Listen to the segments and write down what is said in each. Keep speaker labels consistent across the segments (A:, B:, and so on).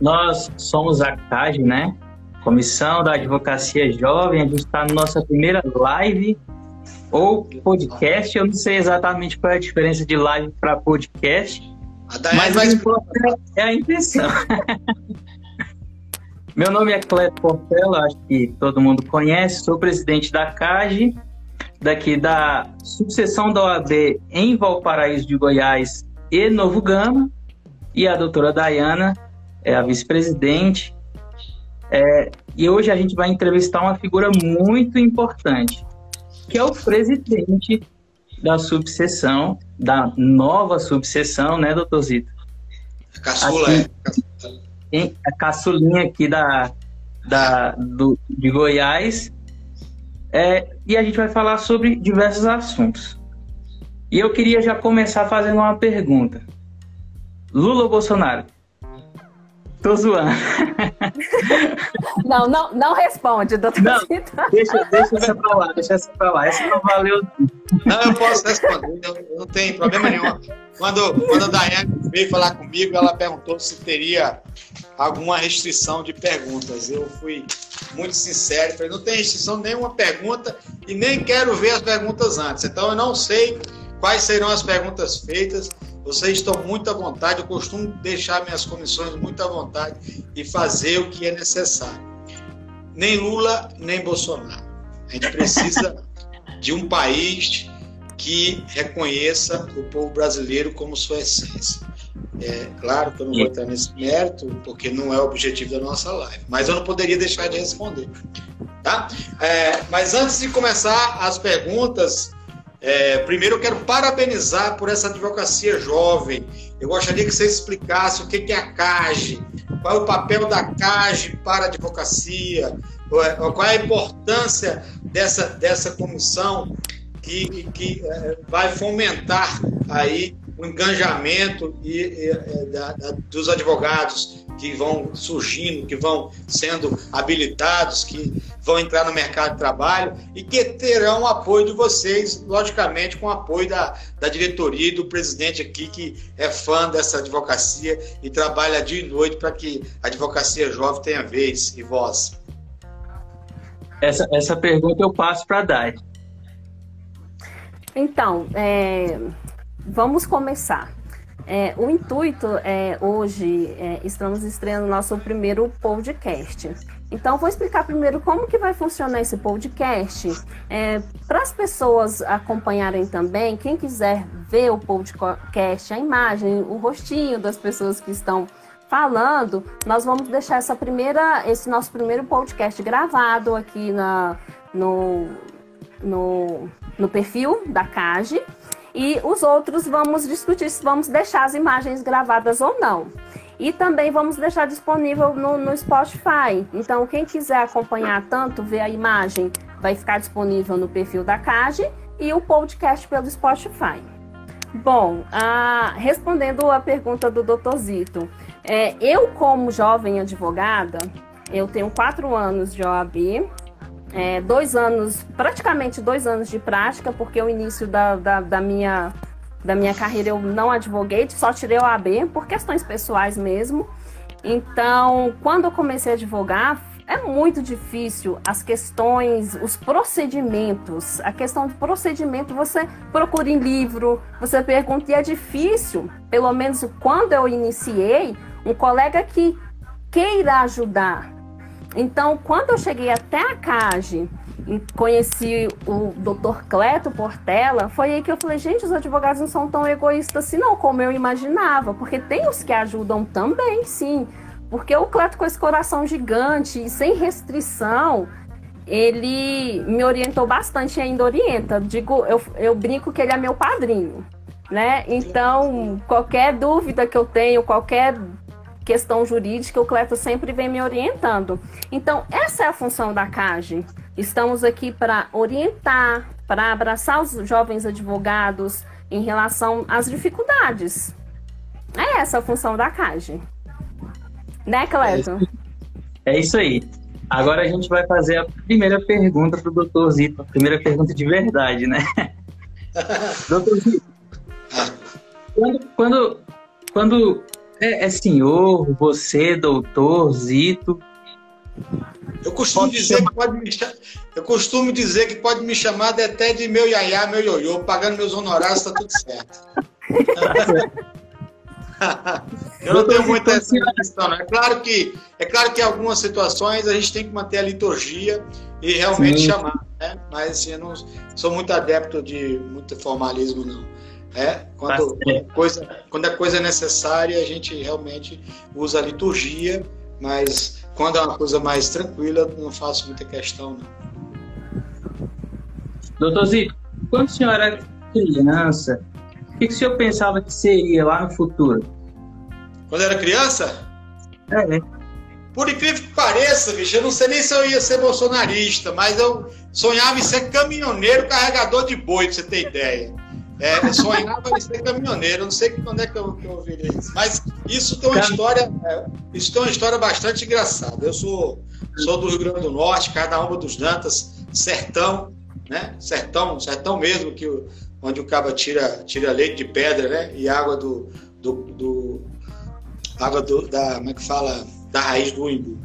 A: Nós somos a CAG, né? Comissão da Advocacia Jovem. A gente está na nossa primeira live ou podcast. Eu não sei exatamente qual é a diferença de live para podcast. Mas vai é a intenção. Meu nome é Cleto Portela, acho que todo mundo conhece. Sou presidente da CAGE, daqui da sucessão da OAB em Valparaíso de Goiás e Novo Gama. E a doutora Dayana é a vice-presidente. É, e hoje a gente vai entrevistar uma figura muito importante, que é o presidente da subseção, da nova subseção, né, doutor Zito?
B: Caçula, aqui,
A: é. A caçulinha aqui da, da, do, de Goiás. É, e a gente vai falar sobre diversos assuntos. E eu queria já começar fazendo uma pergunta. Lula ou Bolsonaro? Tô zoando.
C: Não, não, não responde, doutor. Não,
A: deixa, deixa essa pra lá, deixa essa pra lá. Essa não valeu.
B: Não, eu posso responder, não, não tem problema nenhum. Quando, quando a Daiane veio falar comigo, ela perguntou se teria alguma restrição de perguntas. Eu fui muito sincero, falei, não tem restrição nenhuma pergunta e nem quero ver as perguntas antes. Então eu não sei quais serão as perguntas feitas. Vocês estão muito à vontade, eu costumo deixar minhas comissões muito à vontade e fazer o que é necessário. Nem Lula, nem Bolsonaro. A gente precisa de um país que reconheça o povo brasileiro como sua essência. É claro que eu não vou entrar nesse mérito, porque não é o objetivo da nossa live, mas eu não poderia deixar de responder. Tá? É, mas antes de começar as perguntas, é, primeiro, eu quero parabenizar por essa advocacia jovem. Eu gostaria que você explicasse o que é a CAGE, qual é o papel da CAGE para a advocacia, qual é a importância dessa, dessa comissão que, que é, vai fomentar aí o engajamento e, e, é, da, da, dos advogados que vão surgindo, que vão sendo habilitados, que vão entrar no mercado de trabalho e que terão o apoio de vocês, logicamente com o apoio da, da diretoria e do presidente aqui, que é fã dessa advocacia e trabalha dia e noite para que a advocacia jovem tenha vez e voz.
A: Essa, essa pergunta eu passo para a Dai.
C: Então, é, vamos começar. É, o intuito é hoje é, estamos estreando nosso primeiro podcast. Então vou explicar primeiro como que vai funcionar esse podcast é, para as pessoas acompanharem também. Quem quiser ver o podcast, a imagem, o rostinho das pessoas que estão falando, nós vamos deixar essa primeira, esse nosso primeiro podcast gravado aqui na, no, no, no perfil da CAGE. E os outros vamos discutir se vamos deixar as imagens gravadas ou não. E também vamos deixar disponível no, no Spotify. Então, quem quiser acompanhar tanto, ver a imagem, vai ficar disponível no perfil da CAGE e o podcast pelo Spotify. Bom, ah, respondendo a pergunta do Dr. Zito, é, eu, como jovem advogada, eu tenho quatro anos de OAB, é, dois anos, praticamente dois anos de prática, porque o início da, da, da, minha, da minha carreira eu não advoguei, só tirei o AB por questões pessoais mesmo. Então, quando eu comecei a advogar, é muito difícil as questões, os procedimentos. A questão do procedimento você procura em livro, você pergunta, e é difícil, pelo menos quando eu iniciei, um colega que queira ajudar, então, quando eu cheguei até a CAGE conheci o Dr. Cleto Portela, foi aí que eu falei, gente, os advogados não são tão egoístas assim não, como eu imaginava, porque tem os que ajudam também, sim. Porque o Cleto com esse coração gigante e sem restrição, ele me orientou bastante e ainda orienta. Digo, eu, eu brinco que ele é meu padrinho, né? Então, qualquer dúvida que eu tenho, qualquer questão jurídica, o Cleto sempre vem me orientando. Então, essa é a função da CAGE. Estamos aqui para orientar, para abraçar os jovens advogados em relação às dificuldades. É essa a função da CAGE. Né, Cleto?
A: É isso aí. Agora a gente vai fazer a primeira pergunta para o doutor Zito. A primeira pergunta de verdade, né? doutor Zito, quando, quando, quando É, é senhor, você, doutor, Zito.
B: Eu costumo pode dizer chamar... que pode me eu costumo dizer que pode me chamar até de meu iaiá, meu ioiô, pagando meus honorários, está tudo certo. eu não tenho muita essa questão, né? É claro que é claro que em algumas situações a gente tem que manter a liturgia e realmente Sim. chamar, né? Mas assim, eu não sou muito adepto de muito formalismo não. É, quando, coisa, quando a coisa é necessária, a gente realmente usa a liturgia, mas quando é uma coisa mais tranquila, não faço muita questão, não.
A: Doutor Zito, quando o senhor era criança, o que, que o senhor pensava que seria lá no futuro?
B: Quando era criança?
A: É, né?
B: Por incrível que pareça, bicho, eu não sei nem se eu ia ser bolsonarista, mas eu sonhava em ser caminhoneiro carregador de boi, pra você ter ideia. É, eu sonhava em ser caminhoneiro, eu não sei quando é que eu, que eu isso. Mas isso tem uma história, é, isso tem uma história bastante engraçada. Eu sou, sou do Rio Grande do Norte, cada uma dos Dantas, sertão, né? Sertão, sertão mesmo, que onde o cabo tira, tira leite de pedra, né? E água do, do, do água do, da, como é que fala, da raiz do imbu.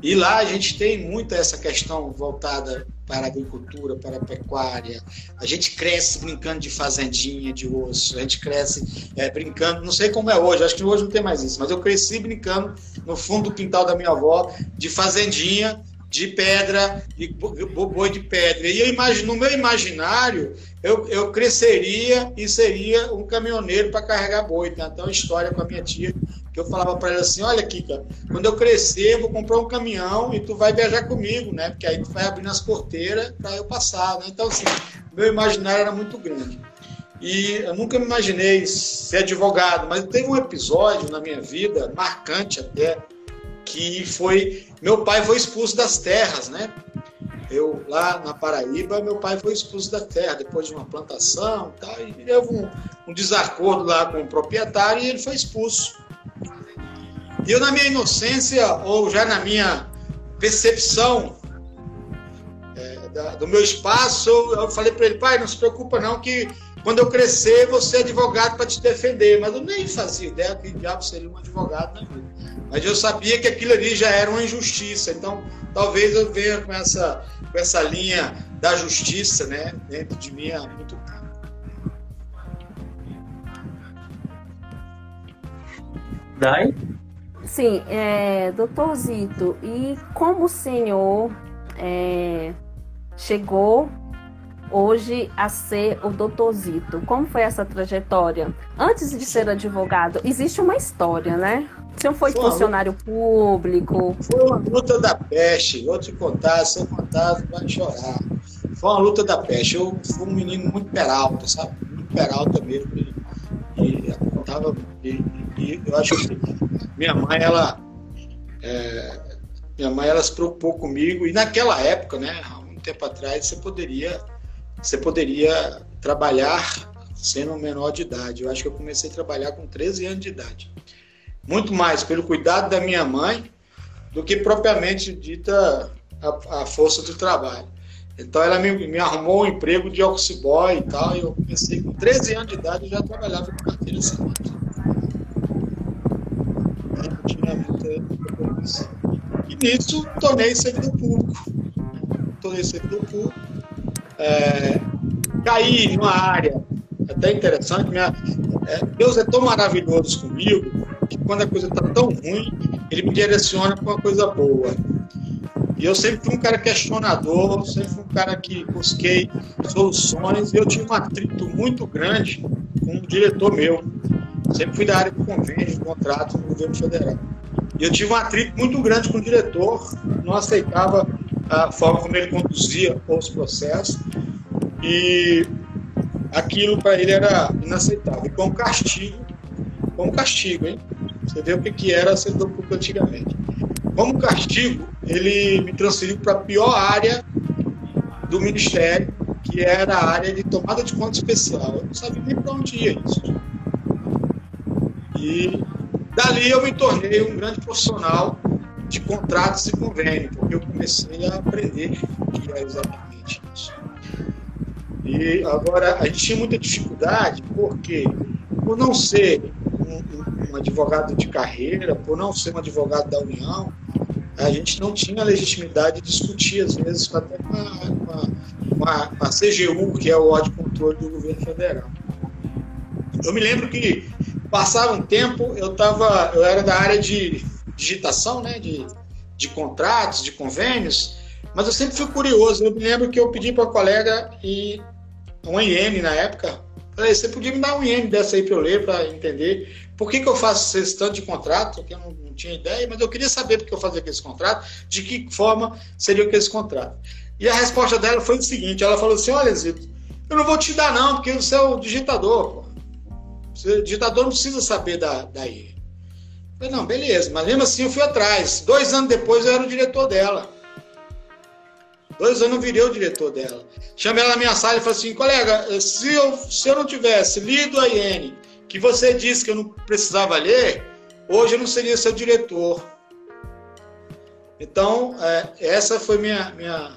B: E lá a gente tem muito essa questão voltada para a agricultura, para a pecuária. A gente cresce brincando de fazendinha, de osso. A gente cresce é, brincando, não sei como é hoje, acho que hoje não tem mais isso, mas eu cresci brincando no fundo do quintal da minha avó de fazendinha, de pedra, de boi de pedra. E eu imagino, no meu imaginário, eu, eu cresceria e seria um caminhoneiro para carregar boi. Tem até uma história com a minha tia eu falava para ela assim: Olha, Kika, quando eu crescer, vou comprar um caminhão e tu vai viajar comigo, né? Porque aí tu vai abrindo as porteiras para eu passar, né? Então, assim, meu imaginário era muito grande. E eu nunca me imaginei ser advogado, mas teve um episódio na minha vida, marcante até, que foi meu pai foi expulso das terras, né? Eu lá na Paraíba, meu pai foi expulso da terra depois de uma plantação, tá? E teve um, um desacordo lá com o proprietário e ele foi expulso. Eu na minha inocência ou já na minha percepção é, da, do meu espaço, eu falei para ele, pai, não se preocupa não que quando eu crescer, você é advogado para te defender. Mas eu nem fazia ideia que diabo seria um advogado na vida. Mas eu sabia que aquilo ali já era uma injustiça. Então, talvez eu venha com essa, com essa linha da justiça né, dentro de mim há muito tempo.
A: Dai?
C: Sim, é, doutor Zito, e como o senhor é, chegou hoje a ser o doutorzito? Como foi essa trajetória? Antes de ser advogado, existe uma história, né? O senhor foi, foi funcionário luta, público.
B: Foi uma luta da peste. Vou te contar, se eu contar, vai chorar. Foi uma luta da peste. Eu fui um menino muito peralta, sabe? Muito peralta mesmo. E, e, tava, e, e eu acho que minha mãe, ela. É, minha mãe, ela se preocupou comigo. E naquela época, né? Há um tempo atrás, você poderia você poderia trabalhar sendo menor de idade. Eu acho que eu comecei a trabalhar com 13 anos de idade. Muito mais pelo cuidado da minha mãe do que propriamente dita a, a força do trabalho. Então ela me, me, arrumou um emprego de office boy e tal, e eu comecei com 13 anos de idade e já trabalhava com carteira assinada. Não tinha muita, muita E nisso tornei servidor público. Tornei servidor público é, cair numa área até interessante. Minha, é, Deus é tão maravilhoso comigo que quando a coisa está tão ruim, Ele me direciona para uma coisa boa. E eu sempre fui um cara questionador, sempre fui um cara que busquei soluções. E eu tinha um atrito muito grande com um diretor meu. Sempre fui da área de convênio, contratos no governo federal. E eu tive um atrito muito grande com o diretor, não aceitava a forma como ele conduzia os processos e aquilo para ele era inaceitável. E como castigo, como castigo, hein? Você vê o que, que era servidor público antigamente. Como castigo, ele me transferiu para a pior área do Ministério, que era a área de tomada de conta especial. Eu não sabia nem para onde ia isso. E dali eu me tornei um grande profissional de contratos e convênio, porque eu comecei a aprender o que é exatamente isso. E agora, a gente tinha muita dificuldade, porque por não ser um, um advogado de carreira, por não ser um advogado da União, a gente não tinha legitimidade de discutir, às vezes, até com a, com a, com a CGU, que é o órgão de controle do governo federal. Eu me lembro que passava um tempo, eu tava, eu era da área de digitação, né, de, de contratos, de convênios, mas eu sempre fui curioso. Eu me lembro que eu pedi para a colega e um IN na época. Falei, você podia me dar um IN dessa aí para eu ler, para entender por que, que eu faço esse tanto de contrato, que eu não, não, tinha ideia, mas eu queria saber por que eu fazia aquele contrato, de que forma seria aquele contrato. E a resposta dela foi o seguinte: ela falou assim, olha, Zito, eu não vou te dar, não, porque você é o digitador. O digitador não precisa saber da, da IE. Falei, não, beleza, mas mesmo assim eu fui atrás. Dois anos depois eu era o diretor dela. Dois anos eu virei o diretor dela. Chamei ela na minha sala e falei assim, colega, se eu, se eu não tivesse lido a IN, que você disse que eu não precisava ler, hoje eu não seria seu diretor. Então, é, essa foi minha, minha,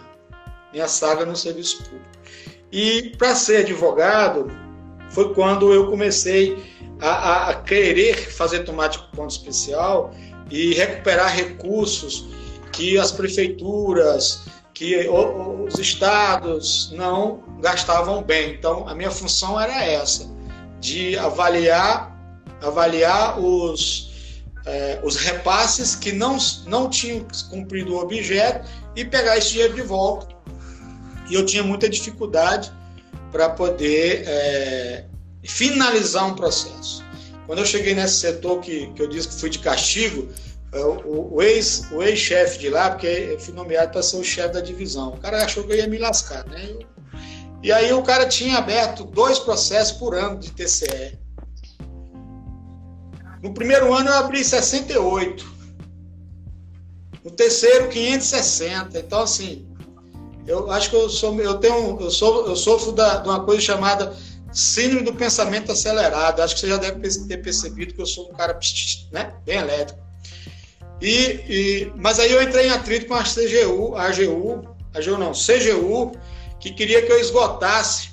B: minha saga no serviço público. E para ser advogado, foi quando eu comecei a, a querer fazer tomate com ponto especial e recuperar recursos que as prefeituras, que os estados não gastavam bem. Então, a minha função era essa, de avaliar, avaliar os, é, os repasses que não, não tinham cumprido o objeto e pegar esse dinheiro de volta. E eu tinha muita dificuldade para poder é, finalizar um processo. Quando eu cheguei nesse setor que, que eu disse que fui de castigo, é, o, o ex-chefe o ex de lá, porque eu fui nomeado para ser o chefe da divisão, o cara achou que eu ia me lascar, né? Eu, e aí o cara tinha aberto dois processos por ano de TCE. No primeiro ano eu abri 68. No terceiro, 560. Então, assim, eu acho que eu sou, eu tenho, eu sou, eu sofro da, de uma coisa chamada síndrome do pensamento acelerado. Acho que você já deve ter percebido que eu sou um cara né, bem elétrico. E, e, mas aí eu entrei em atrito com a CGU, a AGU, a AGU não, CGU, que queria que eu esgotasse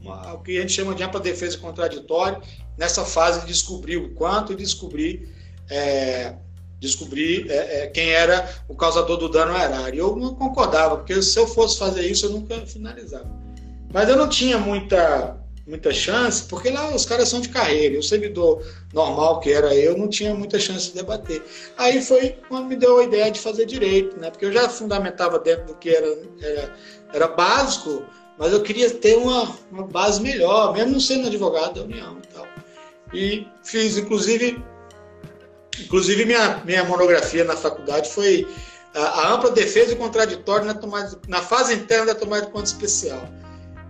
B: uma, o que a gente chama de ampla defesa contraditória, nessa fase de descobrir o quanto e descobrir, é, descobrir é, é, quem era o causador do dano erário. Eu não concordava, porque se eu fosse fazer isso, eu nunca finalizava. Mas eu não tinha muita muita chance, porque lá os caras são de carreira, e o servidor normal que era eu não tinha muita chance de debater. Aí foi quando me deu a ideia de fazer direito, né? Porque eu já fundamentava dentro do que era, era, era básico, mas eu queria ter uma, uma base melhor, mesmo não sendo advogado da União e tal. E fiz, inclusive, inclusive minha, minha monografia na faculdade foi a, a ampla defesa e contraditório na, tomada, na fase interna da tomada de conta especial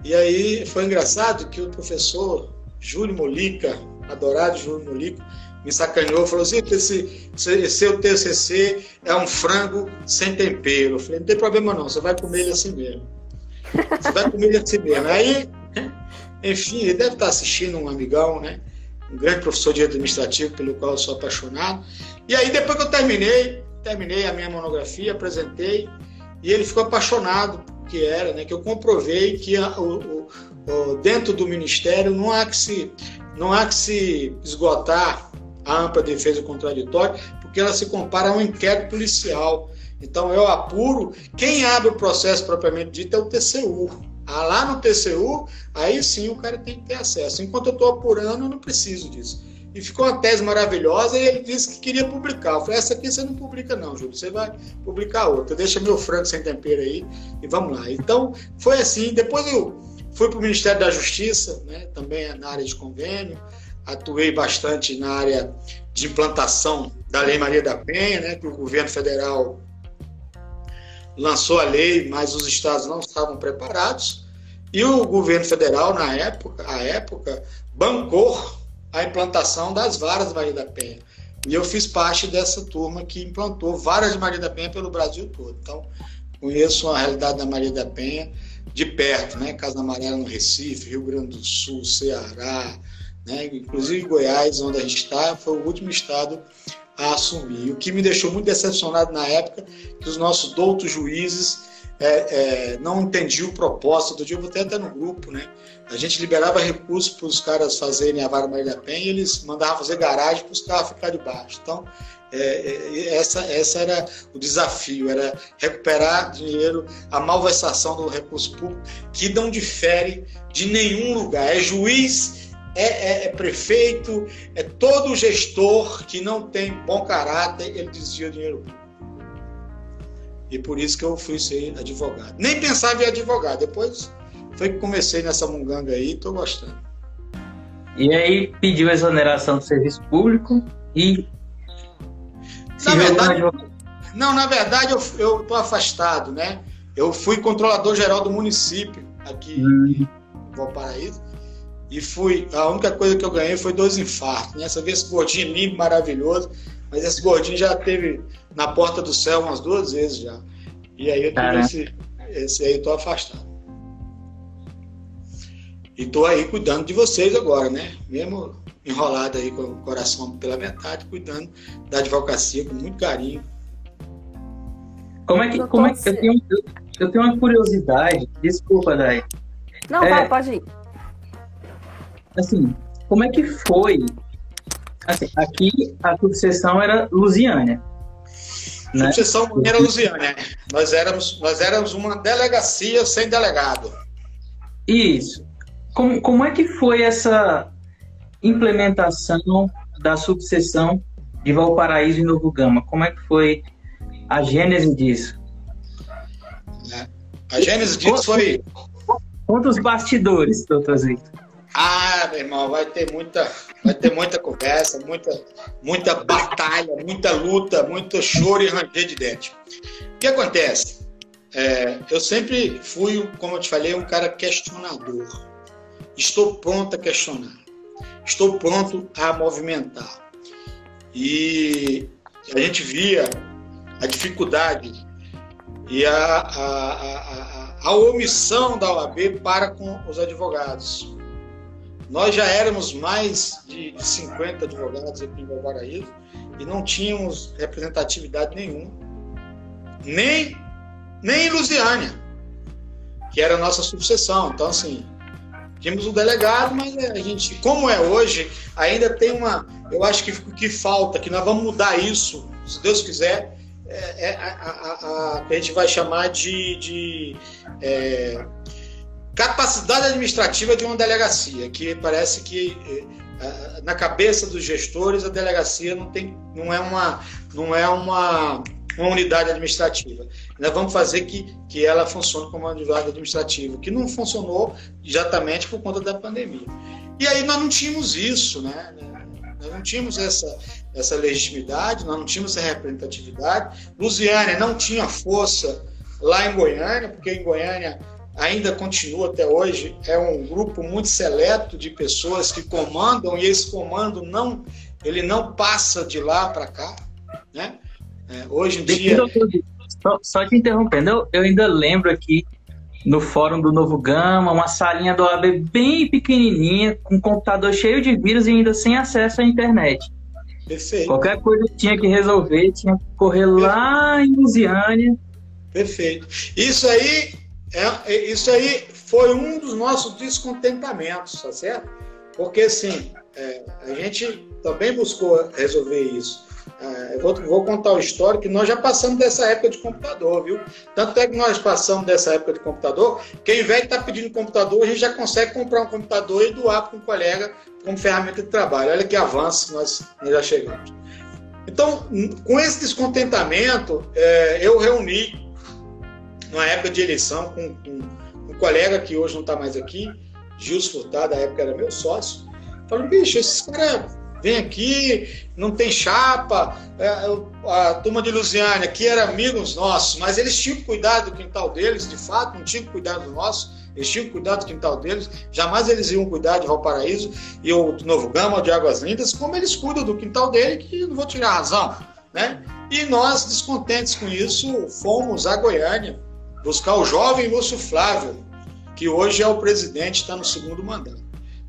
B: e aí foi engraçado que o professor Júlio Molica, adorado Júlio Molica, me sacaneou, falou assim, esse, esse seu TCC é um frango sem tempero. Eu falei, não tem problema não, você vai comer ele assim mesmo. Você vai comer ele assim mesmo. Aí, enfim, ele deve estar assistindo um amigão, né? Um grande professor de administrativo, pelo qual eu sou apaixonado. E aí, depois que eu terminei, terminei a minha monografia, apresentei, e ele ficou apaixonado que era, né, que eu comprovei que a, o, o, dentro do Ministério não há que se, não há que se esgotar a ampla defesa contraditória, porque ela se compara a um inquérito policial. Então eu apuro, quem abre o processo propriamente dito é o TCU. Ah, lá no TCU, aí sim o cara tem que ter acesso. Enquanto eu estou apurando, eu não preciso disso e ficou uma tese maravilhosa e ele disse que queria publicar. Eu falei, essa aqui você não publica não, Júlio, você vai publicar outra. Deixa meu frango sem tempero aí e vamos lá. Então, foi assim. Depois eu fui para o Ministério da Justiça, né, também na área de convênio, atuei bastante na área de implantação da Lei Maria da Penha, né, que o governo federal lançou a lei, mas os estados não estavam preparados. E o governo federal, na época, a época, bancou a implantação das varas Maria da Penha. E eu fiz parte dessa turma que implantou varas de Maria da Penha pelo Brasil todo. Então, conheço a realidade da Maria da Penha de perto, né? Casa Amarela no Recife, Rio Grande do Sul, Ceará, né? inclusive Goiás, onde a gente está, foi o último estado a assumir. O que me deixou muito decepcionado na época, que os nossos doutos juízes é, é, não entendia o propósito do dia, eu botei até no grupo, né? A gente liberava recursos para os caras fazerem a Vara Maria da Penha e eles mandavam fazer garagem para os carros ficar debaixo. Então, é, é, essa, essa era o desafio, era recuperar dinheiro, a malversação do recurso público, que não difere de nenhum lugar. É juiz, é, é, é prefeito, é todo gestor que não tem bom caráter, ele desvia dinheiro público. E por isso que eu fui ser advogado. Nem pensava em advogado, depois foi que comecei nessa munganga aí e estou gostando.
A: E aí pediu exoneração do serviço público e
B: na verdade, não, na verdade eu estou afastado, né? Eu fui controlador geral do município aqui hum. em Valparaíso e fui. A única coisa que eu ganhei foi dois infartos. Né? Essa vez esse gordinho lindo, maravilhoso, mas esse gordinho já teve na porta do céu umas duas vezes já. E aí eu tive esse, esse aí, estou afastado. E estou aí cuidando de vocês agora, né? Mesmo enrolado aí com o coração pela metade, cuidando da advocacia com muito carinho.
A: Como é que, como é que eu tenho, eu tenho uma curiosidade, desculpa, Dai.
C: Não, é, vai, pode ir.
A: Assim, como é que foi? Assim, aqui a sucessão era Lusiânia.
B: Né? Sucessão era Lusiânia. Nós éramos, nós éramos uma delegacia sem delegado.
A: Isso. Como, como é que foi essa implementação da subseção de Valparaíso e Novo Gama. Como é que foi a gênese disso?
B: A gênese disso foi.
A: Conta os bastidores, doutor Zito.
B: Ah, meu irmão, vai ter muita, vai ter muita conversa, muita, muita batalha, muita luta, muito choro e ranger de dente. O que acontece? É, eu sempre fui, como eu te falei, um cara questionador. Estou pronto a questionar estou pronto a movimentar. E a gente via a dificuldade e a, a, a, a, omissão da OAB para com os advogados. Nós já éramos mais de 50 advogados aqui em Valparaíso e não tínhamos representatividade nenhuma, nem, nem em Lusiânia, que era a nossa subseção. Então, assim, Tínhamos um delegado, mas é, a gente, como é hoje, ainda tem uma. Eu acho que que falta, que nós vamos mudar isso, se Deus quiser, é, é a, a, a, a gente vai chamar de, de é, capacidade administrativa de uma delegacia, que parece que é, na cabeça dos gestores a delegacia não tem, não é uma, não é uma uma unidade administrativa. Nós vamos fazer que, que ela funcione como uma unidade administrativa, que não funcionou exatamente por conta da pandemia. E aí nós não tínhamos isso, né? Nós não tínhamos essa, essa legitimidade, nós não tínhamos essa representatividade. Lusiânia não tinha força lá em Goiânia, porque em Goiânia ainda continua até hoje, é um grupo muito seleto de pessoas que comandam e esse comando não, ele não passa de lá para cá, né? É, hoje em dia.
A: Só, só te interrompendo, eu, eu ainda lembro aqui no fórum do Novo Gama, uma salinha do OAB bem pequenininha, com um computador cheio de vírus e ainda sem acesso à internet. Perfeito. Qualquer coisa que tinha que resolver, tinha que correr Perfeito. lá em Lusiânia.
B: Perfeito. Isso aí, é, é, isso aí foi um dos nossos descontentamentos, tá certo? Porque assim, é, a gente também buscou resolver isso. É, eu vou, vou, contar o histórico que nós já passamos dessa época de computador, viu? Tanto é que nós passamos dessa época de computador, que ao invés de estar pedindo computador, a gente já consegue comprar um computador e doar para um colega como ferramenta de trabalho. Olha que avanço nós, nós já chegamos. Então, com esse descontentamento, é, eu reuni, numa época de eleição, com, com um colega que hoje não está mais aqui, Gilson Furtado, na época era meu sócio, falando, bicho, esses caras vem aqui, não tem chapa. É, a turma de Lusiânia, que era amigos nossos, mas eles tinham cuidar do quintal deles, de fato, não tinham cuidar do nosso, eles tinham cuidar do quintal deles, jamais eles iam cuidar de Valparaíso e o Novo Gama, de Águas Lindas, como eles cuidam do quintal dele, que não vou tirar a razão. Né? E nós, descontentes com isso, fomos a Goiânia buscar o jovem Lúcio Flávio, que hoje é o presidente, está no segundo mandato.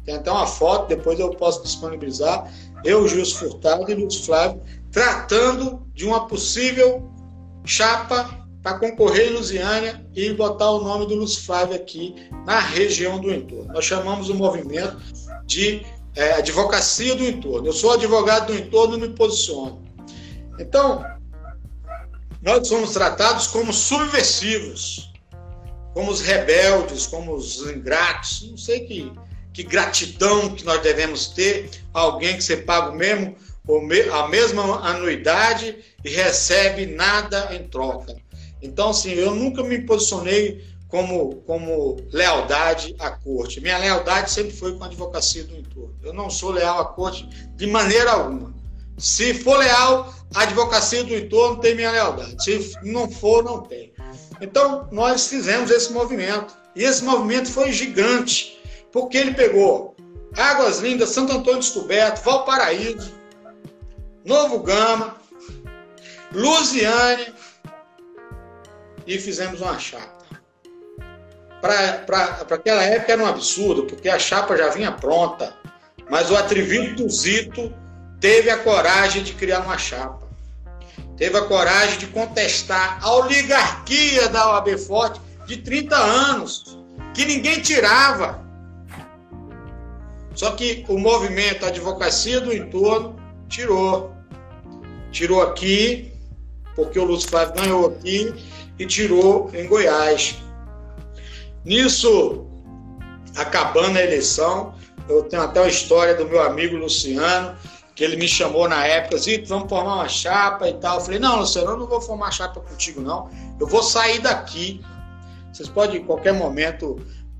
B: Tem até uma foto, depois eu posso disponibilizar. Eu, Gilson Furtado e Luiz Flávio, tratando de uma possível chapa para concorrer em Lusiânia e botar o nome do Lúcio Flávio aqui na região do entorno. Nós chamamos o movimento de é, advocacia do entorno. Eu sou advogado do entorno e me posiciono. Então, nós somos tratados como subversivos, como os rebeldes, como os ingratos. Não sei que, que gratidão que nós devemos ter a alguém que você paga o mesmo, a mesma anuidade e recebe nada em troca. Então, assim, eu nunca me posicionei como, como lealdade à corte. Minha lealdade sempre foi com a advocacia do entorno. Eu não sou leal à corte de maneira alguma. Se for leal, a advocacia do entorno tem minha lealdade. Se não for, não tem. Então, nós fizemos esse movimento. E esse movimento foi gigante, porque ele pegou Águas Lindas, Santo Antônio Descoberto, Valparaíso, Novo Gama, Lusiane, e fizemos uma chapa. Para aquela época era um absurdo, porque a chapa já vinha pronta, mas o atrevido do Zito teve a coragem de criar uma chapa. Teve a coragem de contestar a oligarquia da OAB Forte de 30 anos, que ninguém tirava. Só que o movimento, advocacia do entorno, tirou. Tirou aqui, porque o Lúcio Flávio ganhou aqui, e tirou em Goiás. Nisso, acabando a eleição, eu tenho até uma história do meu amigo Luciano, que ele me chamou na época, Zito, vamos formar uma chapa e tal. Eu falei, não, Luciano, eu não vou formar chapa contigo, não. Eu vou sair daqui. Vocês podem, em qualquer momento,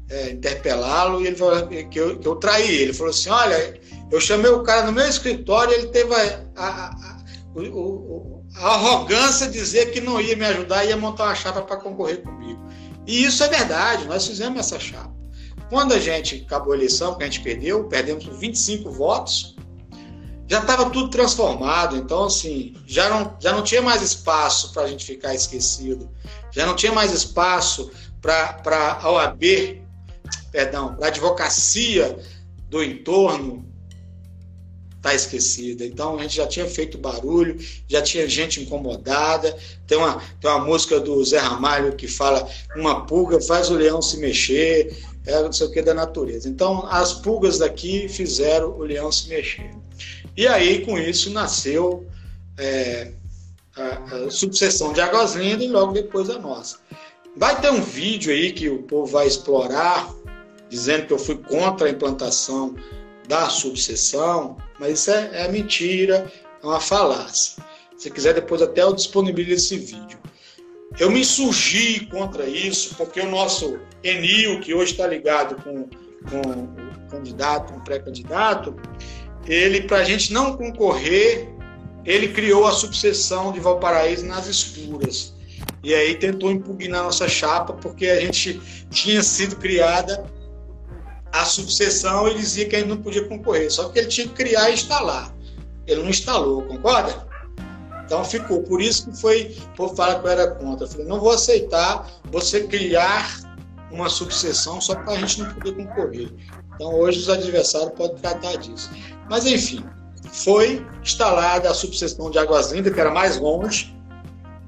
B: é, interpelá-lo e ele falou que eu, que eu traí ele. Falou assim, olha, eu chamei o cara no meu escritório, ele teve a, a, a, a arrogância de dizer que não ia me ajudar, ia montar uma chapa para concorrer comigo. E isso é verdade, nós fizemos essa chapa. Quando a gente acabou a eleição, que a gente perdeu, perdemos por 25 votos, já estava tudo transformado, então assim, já não, já não tinha mais espaço para a gente ficar esquecido, já não tinha mais espaço para a OAB, perdão, para a advocacia do entorno está esquecida. Então a gente já tinha feito barulho, já tinha gente incomodada. Tem uma, tem uma música do Zé Ramalho que fala: uma pulga faz o leão se mexer, é não sei o que da natureza. Então as pulgas daqui fizeram o leão se mexer. E aí com isso nasceu é, a, a de Águas Lindas e logo depois a nossa. Vai ter um vídeo aí que o povo vai explorar, dizendo que eu fui contra a implantação da subseção, mas isso é, é mentira, é uma falácia. Se quiser, depois até eu disponibilizo esse vídeo. Eu me insurgi contra isso, porque o nosso Enil, que hoje está ligado com, com o candidato, com o pré-candidato, ele, para a gente não concorrer, ele criou a subseção de Valparaíso nas escuras. E aí tentou impugnar nossa chapa, porque a gente tinha sido criada a subseção ele dizia que ele não podia concorrer, só que ele tinha que criar e instalar. Ele não instalou, concorda? Então ficou. Por isso que foi, o povo fala que eu era contra. Eu falei, não vou aceitar você criar uma subseção só para a gente não poder concorrer. Então hoje os adversários podem tratar disso. Mas enfim, foi instalada a subseção de Águas Lindas, que era mais longe,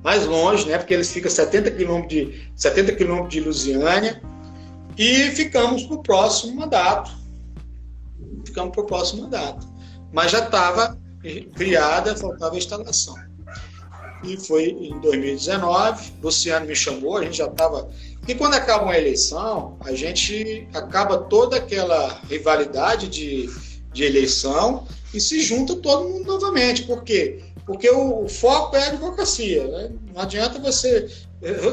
B: mais longe, né? Porque eles ficam 70 quilômetros de 70 quilômetros de Lusiânia e ficamos para o próximo mandato. Ficamos para o próximo mandato. Mas já estava criada, faltava a instalação. E foi em 2019, Luciano me chamou, a gente já estava. E quando acaba uma eleição, a gente acaba toda aquela rivalidade de, de eleição e se junta todo mundo novamente. Por quê? Porque o, o foco é a advocacia. Né? Não adianta você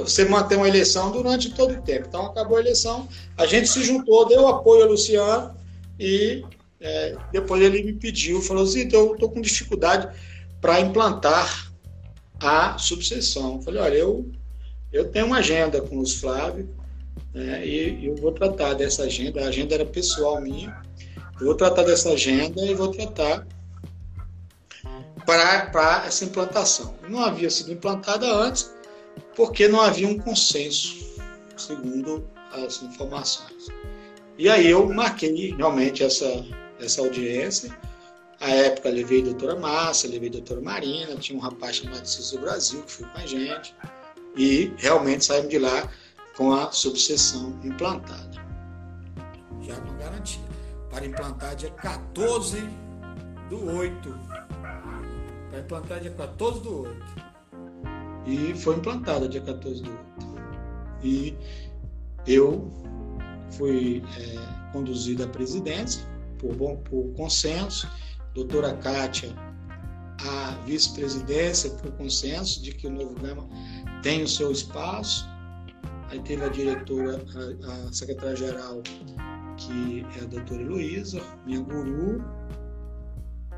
B: você manter uma eleição durante todo o tempo. Então, acabou a eleição, a gente se juntou, deu apoio ao Luciano e é, depois ele me pediu, falou, Zito, eu estou com dificuldade para implantar a subseção. Eu falei, olha, eu, eu tenho uma agenda com os Flávio né, e eu vou tratar dessa agenda, a agenda era pessoal minha, vou tratar dessa agenda e vou tratar para essa implantação. Não havia sido implantada antes, porque não havia um consenso, segundo as informações. E aí eu marquei realmente essa, essa audiência. À época levei a doutora Márcia, levei a doutora Marina, tinha um rapaz chamado Cícero Brasil que foi com a gente. E realmente saímos de lá com a subseção implantada. Já uma garantia. Para implantar dia 14 do 8. Para implantar dia 14 do 8. E foi implantada dia 14 do 8. E eu fui é, conduzido à presidência por, bom, por consenso, doutora Kátia a vice-presidência por consenso de que o Novo Gama tem o seu espaço. Aí teve a diretora, a, a secretária-geral, que é a doutora Heloísa, minha guru,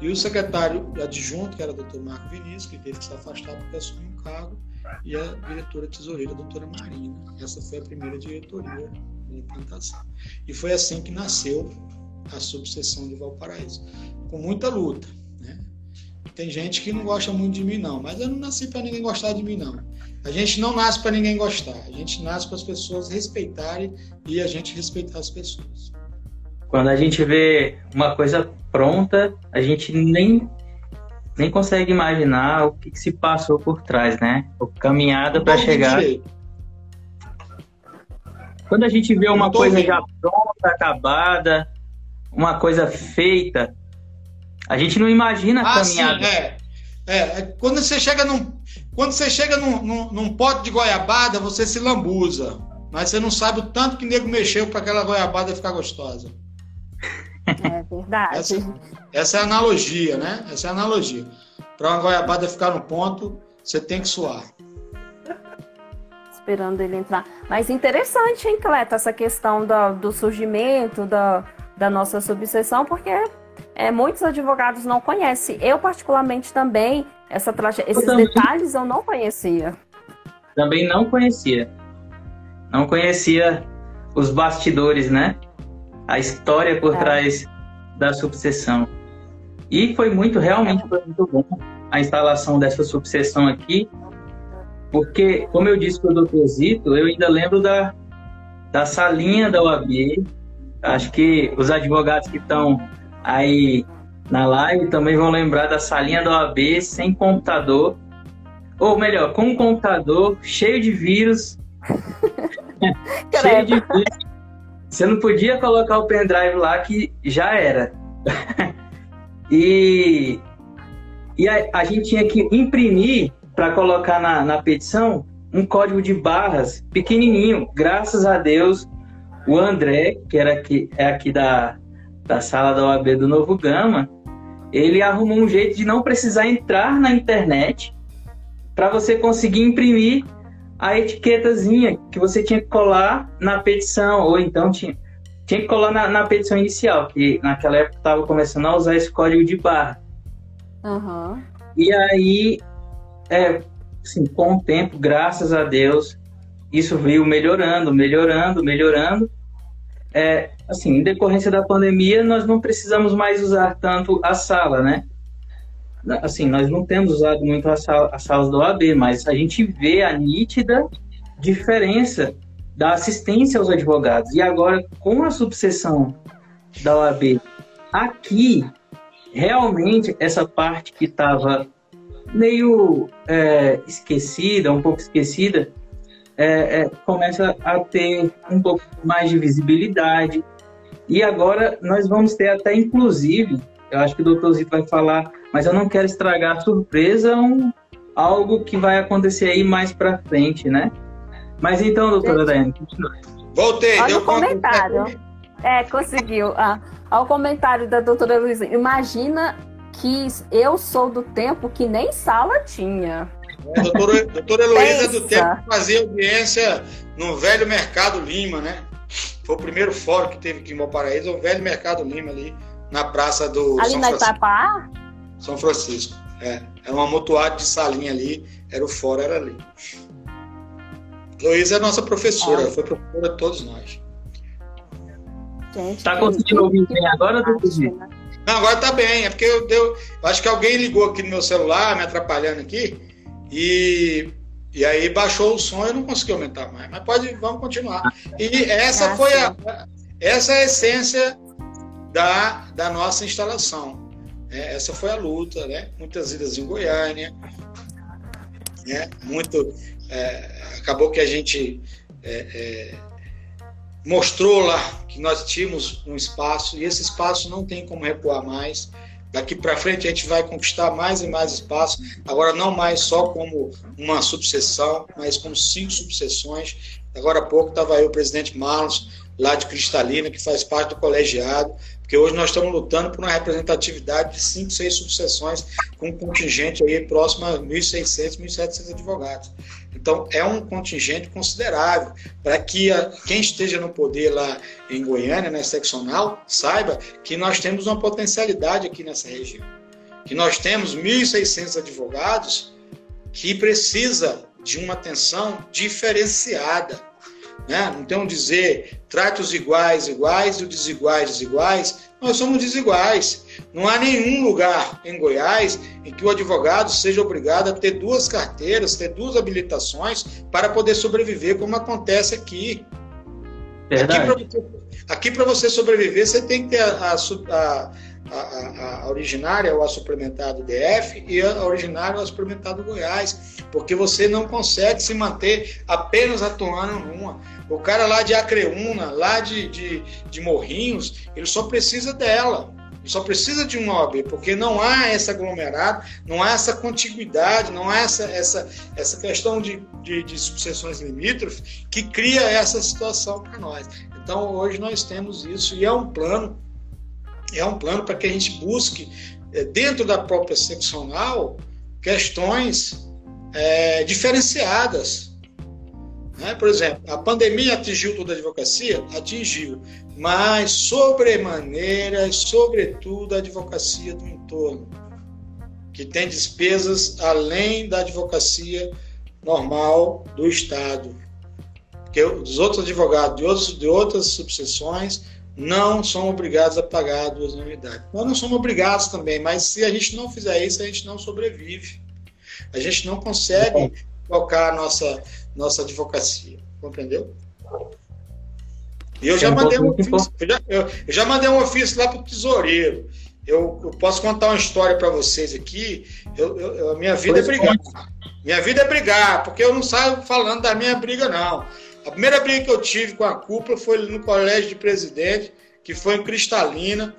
B: e o secretário adjunto, que era o doutor Marco Vinícius, que teve que se afastar porque assumiu um cargo, e a diretora tesoureira, a doutora Marina. Essa foi a primeira diretoria de implantação. E foi assim que nasceu a subseção de Valparaíso, com muita luta. Né? Tem gente que não gosta muito de mim, não, mas eu não nasci para ninguém gostar de mim, não. A gente não nasce para ninguém gostar, a gente nasce para as pessoas respeitarem e a gente respeitar as pessoas.
A: Quando a gente vê uma coisa pronta, a gente nem nem consegue imaginar o que, que se passou por trás, né? A caminhada para chegar. Quando a gente vê uma coisa vendo. já pronta, acabada, uma coisa feita, a gente não imagina a ah, caminhada.
B: Sim, é. É, é. quando você chega num, quando você chega num, num, num, pote de goiabada, você se lambuza, mas você não sabe o tanto que o nego mexeu para aquela goiabada ficar gostosa.
C: É verdade.
B: Essa, essa, é a analogia, né? Essa é a analogia. Para uma goiabada ficar no ponto, você tem que suar.
C: Esperando ele entrar. Mas interessante, hein, Cleto, essa questão do, do surgimento da, da nossa subseção, porque é, muitos advogados não conhecem. Eu, particularmente, também, essa traje... esses eu detalhes eu não conhecia.
A: Também não conhecia. Não conhecia os bastidores, né? A história por é. trás da subseção. E foi muito, realmente foi muito bom a instalação dessa subseção aqui, porque, como eu disse para o doutor Zito, eu ainda lembro da, da salinha da OAB. Acho que os advogados que estão aí na live também vão lembrar da salinha da OAB sem computador. Ou melhor, com um computador cheio de vírus. cheio de vírus. Você não podia colocar o pendrive lá que já era. e e a, a, gente tinha que imprimir para colocar na, na petição um código de barras pequenininho. Graças a Deus, o André, que era aqui, é aqui da, da sala da OAB do Novo Gama, ele arrumou um jeito de não precisar entrar na internet para você conseguir imprimir a etiquetazinha que você tinha que colar na petição, ou então tinha, tinha que colar na, na petição inicial, que naquela época estava começando a usar esse código de barra.
C: Uhum.
A: E aí, é, assim, com o tempo, graças a Deus, isso veio melhorando, melhorando, melhorando é, assim, em decorrência da pandemia, nós não precisamos mais usar tanto a sala, né? Assim, nós não temos usado muito a sala, as salas do OAB, mas a gente vê a nítida diferença da assistência aos advogados. E agora, com a subseção da OAB aqui, realmente, essa parte que estava meio é, esquecida, um pouco esquecida, é, é, começa a ter um pouco mais de visibilidade. E agora nós vamos ter até, inclusive, eu acho que o doutor Zito vai falar, mas eu não quero estragar a surpresa, um, algo que vai acontecer aí mais para frente, né? Mas então, doutora Daiane, continue.
B: Voltei,
C: Olha deu o comentário. É, conseguiu. Ah, ao comentário da doutora Luísa, imagina que eu sou do tempo que nem sala tinha.
B: É, doutora, doutora Heloísa do tempo que fazia audiência no velho Mercado Lima, né? Foi o primeiro fórum que teve aqui em Valparaíso, o velho Mercado Lima ali, na praça do
C: ali São na Francisco. Itapá?
B: São Francisco, é. Era uma amontoado de salinha ali, era o fórum, era ali. Heloísa é nossa professora, é. foi professora de todos nós.
A: Gente, tá conseguindo ouvir bem agora, doutor
B: Não, agora tá bem, é porque eu, deu, eu acho que alguém ligou aqui no meu celular, me atrapalhando aqui, e, e aí baixou o som e não consegui aumentar mais. Mas pode, vamos continuar. E essa foi a, essa é a essência da, da nossa instalação. É, essa foi a luta, né? Muitas idas em Goiânia. né? Muito é, acabou que a gente é, é, mostrou lá que nós tínhamos um espaço e esse espaço não tem como recuar mais. Daqui para frente a gente vai conquistar mais e mais espaço, agora não mais só como uma subseção, mas como cinco subseções. Agora há pouco estava aí o presidente Marlos, lá de Cristalina, que faz parte do colegiado, porque hoje nós estamos lutando por uma representatividade de cinco, seis subseções, com um contingente aí próximo a 1.600, 1.700 advogados. Então, é um contingente considerável para que a, quem esteja no poder lá em Goiânia, na seccional, saiba que nós temos uma potencialidade aqui nessa região. Que nós temos 1.600 advogados que precisa de uma atenção diferenciada né? Um dizer, trate os iguais iguais e os desiguais desiguais. Nós somos desiguais. Não há nenhum lugar em Goiás em que o advogado seja obrigado a ter duas carteiras, ter duas habilitações para poder sobreviver, como acontece aqui. Verdade. Aqui para você, sobreviver, você tem que ter a, a, a, a, originária ou a suplementar do DF e a originária ou a suplementar do Goiás, porque você não consegue se manter apenas atuando numa. O cara lá de Acreúna, lá de, de, de Morrinhos, ele só precisa dela. Só precisa de uma OAB, porque não há essa aglomerado, não há essa contiguidade, não há essa, essa, essa questão de, de, de sucessões limítrofes que cria essa situação para nós. Então, hoje nós temos isso e é um plano, é um plano para que a gente busque, eh, dentro da própria seccional, questões é, diferenciadas né? Por exemplo, a pandemia atingiu toda a advocacia? Atingiu, mas sobremaneira, sobretudo, a advocacia do entorno, que tem despesas além da advocacia normal do Estado. Porque os outros advogados de, outros, de outras subseções não são obrigados a pagar duas unidades. Nós não somos obrigados também, mas se a gente não fizer isso, a gente não sobrevive. A gente não consegue tocar a nossa, nossa advocacia. Compreendeu? E eu já mandei um ofício, eu já, eu, eu já mandei um ofício lá para o tesoureiro. Eu, eu, posso contar uma história para vocês aqui. Eu, minha vida é brigar. Minha vida é brigar, porque eu não saio falando da minha briga, não. A primeira briga que eu tive com a cúpula foi no colégio de presidente, que foi em Cristalina.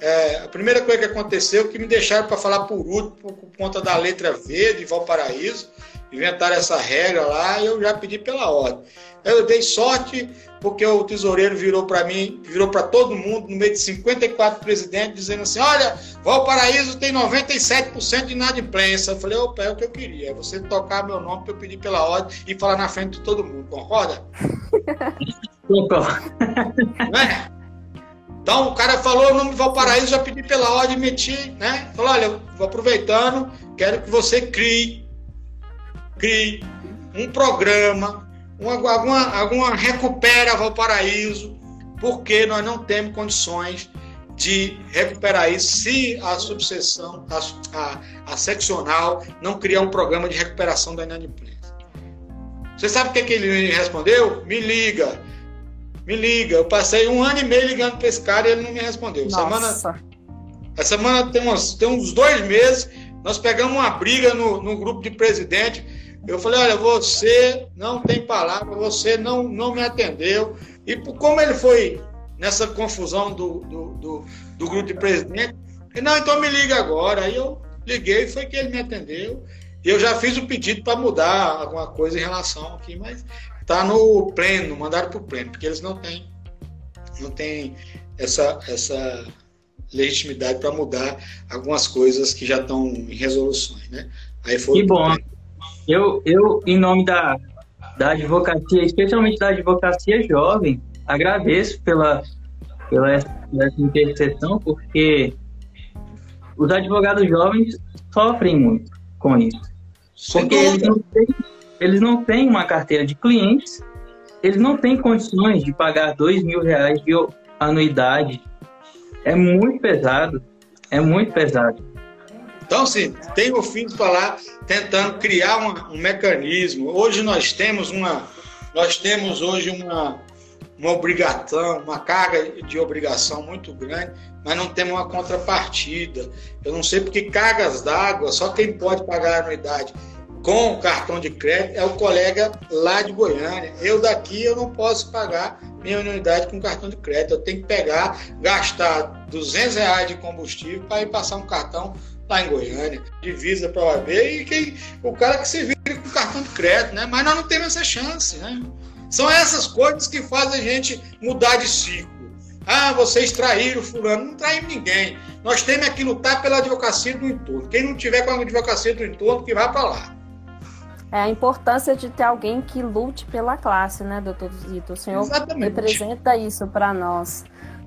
B: É, a primeira coisa que aconteceu é que me deixaram para falar por último, por, por conta da letra V de Valparaíso inventaram essa regra lá e eu já pedi pela ordem. Eu dei sorte porque o tesoureiro virou para mim, virou para todo mundo, no meio de 54 presidentes, dizendo assim: olha, Valparaíso tem 97% de inadimplência. Eu falei: opa, é o que eu queria, é você tocar meu nome para eu pedir pela ordem e falar na frente de todo mundo, concorda? é? Então o cara falou o nome de Valparaíso, já pedi pela ordem, meti, né? Falou: olha, vou aproveitando, quero que você crie crie um programa, uma, alguma, alguma recupera Valparaíso, porque nós não temos condições de recuperar isso se a subseção, a, a, a seccional, não criar um programa de recuperação da inadimplência. Você sabe o que, que ele me respondeu? Me liga. Me liga. Eu passei um ano e meio ligando para esse cara e ele não me respondeu. Nossa. Semana, a semana tem, uns, tem uns dois meses, nós pegamos uma briga no, no grupo de presidente eu falei, olha, você não tem palavra, você não, não me atendeu. E como ele foi nessa confusão do, do, do, do grupo de presidente, ele, não, então me liga agora. Aí eu liguei, foi que ele me atendeu. E eu já fiz o pedido para mudar alguma coisa em relação aqui, mas está no pleno, mandaram para o pleno, porque eles não têm, não têm essa, essa legitimidade para mudar algumas coisas que já estão em resoluções, né?
A: Aí foi que bom. Pleno. Eu, eu, em nome da, da advocacia, especialmente da advocacia jovem, agradeço pela, pela essa interseção, porque os advogados jovens sofrem muito com isso. Porque eles não, têm, eles não têm uma carteira de clientes, eles não têm condições de pagar dois mil reais de anuidade. É muito pesado, é muito pesado.
B: Então, assim, tem o fim de falar tentando criar um mecanismo. Hoje nós temos uma, nós temos hoje uma, uma obrigação, uma carga de obrigação muito grande, mas não temos uma contrapartida. Eu não sei porque cargas d'água, só quem pode pagar a anuidade. Com cartão de crédito é o colega lá de Goiânia. Eu daqui eu não posso pagar minha unidade com cartão de crédito. Eu tenho que pegar, gastar 200 reais de combustível para ir passar um cartão lá em Goiânia, divisa para o AB e quem, o cara que se vira com cartão de crédito, né? Mas nós não temos essa chance, né? São essas coisas que fazem a gente mudar de ciclo. Ah, vocês traíram fulano. Não traímos ninguém. Nós temos que lutar pela advocacia do entorno. Quem não tiver com a advocacia do entorno, que vá para lá.
C: É a importância de ter alguém que lute pela classe, né, doutor Zito? O senhor Exatamente. representa isso para nós.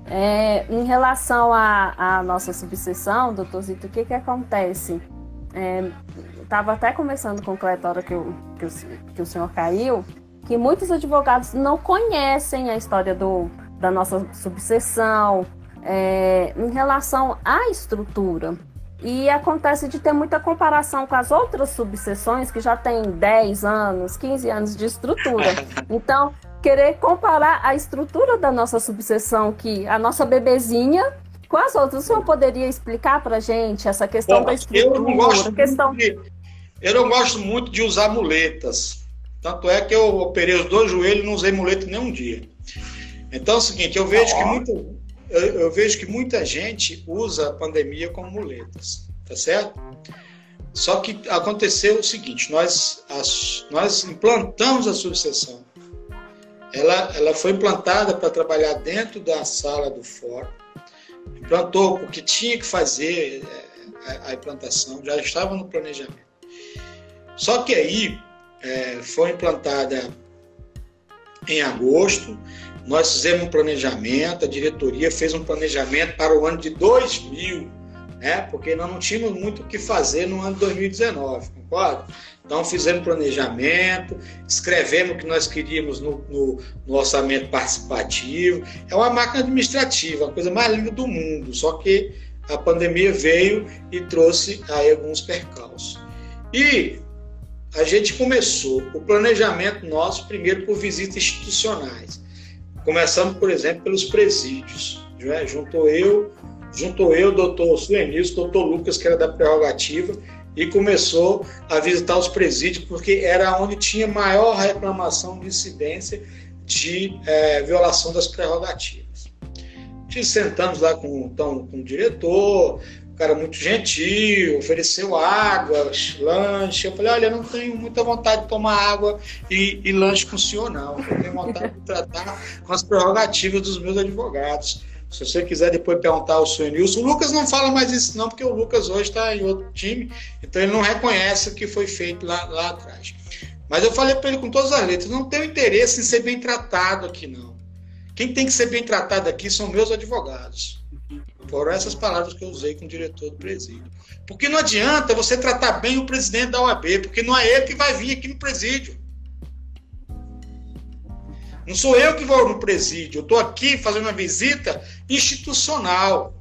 C: É, em relação à nossa subseção, doutor Zito, o que, que acontece? Estava é, até conversando com o Cletório que, que, o, que o senhor caiu, que muitos advogados não conhecem a história do, da nossa subseção é, em relação à estrutura. E acontece de ter muita comparação com as outras subseções que já têm 10 anos, 15 anos de estrutura. Então, querer comparar a estrutura da nossa subseção, que a nossa bebezinha, com as outras, o senhor poderia explicar para a gente essa questão Bom, da estrutura?
B: Eu não, gosto questão... de, eu não gosto muito de usar muletas. Tanto é que eu operei os dois joelhos e não usei muleta nenhum dia. Então é o seguinte, eu vejo que muita, eu, eu vejo que muita gente usa a pandemia como muletas, tá certo? Só que aconteceu o seguinte, nós, as, nós implantamos a subseção. Ela, ela foi implantada para trabalhar dentro da sala do fórum. Implantou porque tinha que fazer é, a, a implantação, já estava no planejamento. Só que aí é, foi implantada em agosto, nós fizemos um planejamento, a diretoria fez um planejamento para o ano de 2000, né? porque nós não tínhamos muito o que fazer no ano de 2019, concorda? Então fizemos planejamento, escrevemos o que nós queríamos no, no, no, orçamento participativo. É uma máquina administrativa, a coisa mais linda do mundo, só que a pandemia veio e trouxe aí alguns percalços. E a gente começou o planejamento nosso primeiro por visitas institucionais. Começando, por exemplo, pelos presídios. Né? Juntou eu, juntou eu, doutor Suenis, doutor Lucas, que era da prerrogativa, e começou a visitar os presídios, porque era onde tinha maior reclamação de incidência de é, violação das prerrogativas. Sentamos lá com, então, com o diretor, cara muito gentil, ofereceu água, lanche. Eu falei, olha, eu não tenho muita vontade de tomar água e, e lanche com o senhor, não. Eu tenho vontade de tratar com as prerrogativas dos meus advogados. Se você quiser depois perguntar ao senhor Nilson, o Lucas não fala mais isso não, porque o Lucas hoje está em outro time, então ele não reconhece o que foi feito lá, lá atrás. Mas eu falei para ele com todas as letras, não tenho interesse em ser bem tratado aqui não. Quem tem que ser bem tratado aqui são meus advogados. Foram essas palavras que eu usei com o diretor do presídio. Porque não adianta você tratar bem o presidente da OAB, porque não é ele que vai vir aqui no presídio. Não sou eu que vou no presídio, eu estou aqui fazendo uma visita institucional.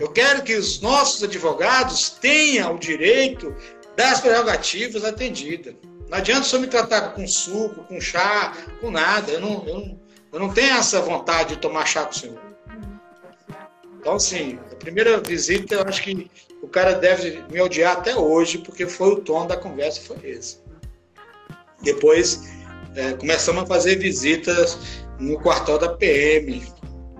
B: Eu quero que os nossos advogados tenham o direito das prerrogativas atendidas. Não adianta só me tratar com suco, com chá, com nada. Eu não, eu eu não tenho essa vontade de tomar chá com o senhor. Então, assim, a primeira visita, eu acho que o cara deve me odiar até hoje, porque foi o tom da conversa, foi esse. Depois, é, começamos a fazer visitas no quartel da PM,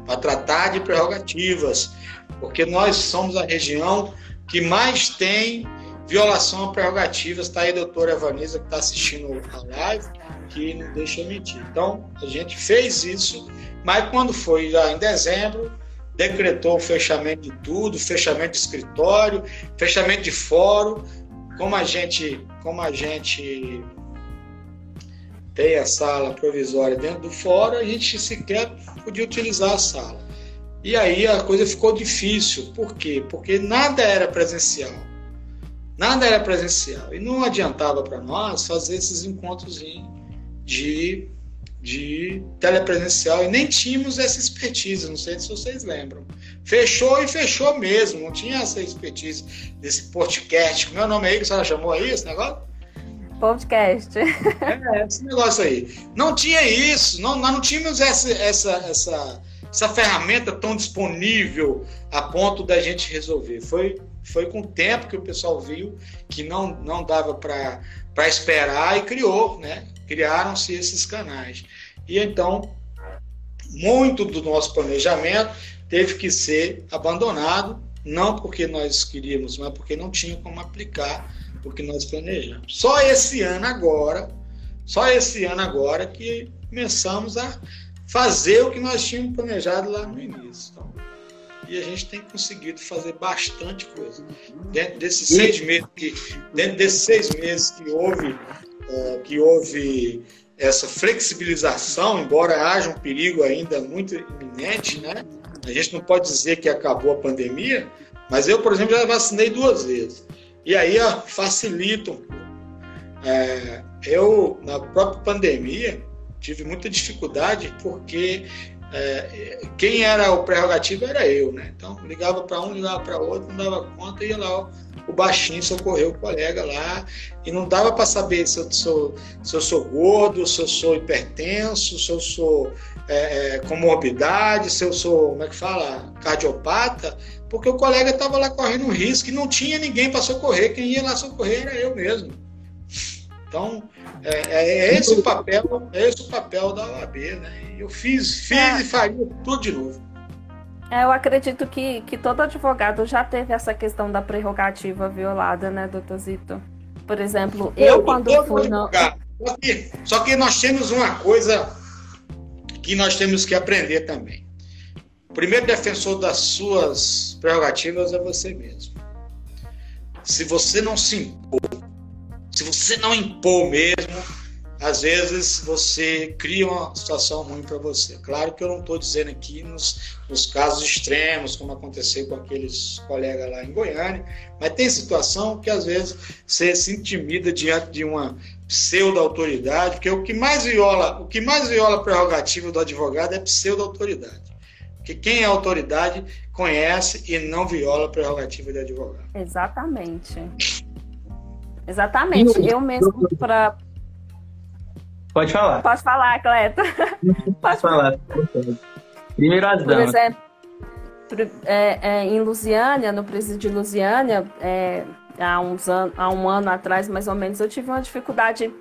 B: para tratar de prerrogativas, porque nós somos a região que mais tem violação a prerrogativas. Está aí a doutora Evanisa, que está assistindo a live, que não deixa mentir. Então, a gente fez isso, mas quando foi já em dezembro, decretou o fechamento de tudo, fechamento de escritório, fechamento de fórum. Como a gente, como a gente tem a sala provisória dentro do fórum, a gente sequer podia utilizar a sala. E aí a coisa ficou difícil. Por quê? Porque nada era presencial. Nada era presencial. E não adiantava para nós fazer esses encontros de de telepresencial e nem tínhamos essa expertise, não sei se vocês lembram. Fechou e fechou mesmo, não tinha essa expertise desse podcast. É o nome aí que a senhora chamou aí, esse negócio?
C: Podcast.
B: É, esse negócio aí. Não tinha isso, não, nós não tínhamos essa, essa, essa, essa ferramenta tão disponível a ponto da gente resolver. Foi, Foi com o tempo que o pessoal viu que não, não dava para esperar e criou, né? Criaram-se esses canais. E então, muito do nosso planejamento teve que ser abandonado, não porque nós queríamos, mas porque não tinha como aplicar o que nós planejamos. Só esse ano agora, só esse ano agora que começamos a fazer o que nós tínhamos planejado lá no início. Então, e a gente tem conseguido fazer bastante coisa. Dentro desses seis meses que, dentro desses seis meses que houve, é, que houve essa flexibilização, embora haja um perigo ainda muito iminente, né? A gente não pode dizer que acabou a pandemia, mas eu, por exemplo, já vacinei duas vezes. E aí ó, facilita um pouco. É, eu, na própria pandemia, tive muita dificuldade porque é, quem era o prerrogativo era eu, né? Então, ligava para um, ligava para outro, não dava conta, ia lá o baixinho socorreu o colega lá, e não dava para saber se eu, sou, se eu sou gordo, se eu sou hipertenso, se eu sou é, é, comorbidade, se eu sou, como é que fala, cardiopata, porque o colega estava lá correndo um risco e não tinha ninguém para socorrer, quem ia lá socorrer era eu mesmo. Então, é, é, é esse o papel, é esse o papel da OAB, né? Eu fiz, fiz é. e faria tudo de novo.
C: É, eu acredito que, que todo advogado já teve essa questão da prerrogativa violada, né, doutor Zito? Por exemplo, eu, eu quando fui. No...
B: Só, que, só que nós temos uma coisa que nós temos que aprender também. O primeiro defensor das suas prerrogativas é você mesmo. Se você não se impor se você não impor mesmo, às vezes você cria uma situação ruim para você. Claro que eu não estou dizendo aqui nos, nos, casos extremos, como aconteceu com aqueles colegas lá em Goiânia, mas tem situação que às vezes você se intimida diante de uma pseudo-autoridade, porque o que mais viola, o que mais viola a prerrogativa do advogado é pseudo-autoridade. Porque quem é autoridade conhece e não viola a prerrogativa de advogado.
C: Exatamente. Exatamente. Eu mesmo para.
A: Pode falar.
C: Pode falar, Cleta.
A: Pode falar. Primeiro as damas. Por exemplo,
C: é, é, em Lusiânia, no presídio de Lusiânia, é, há, uns an há um ano atrás, mais ou menos, eu tive uma dificuldade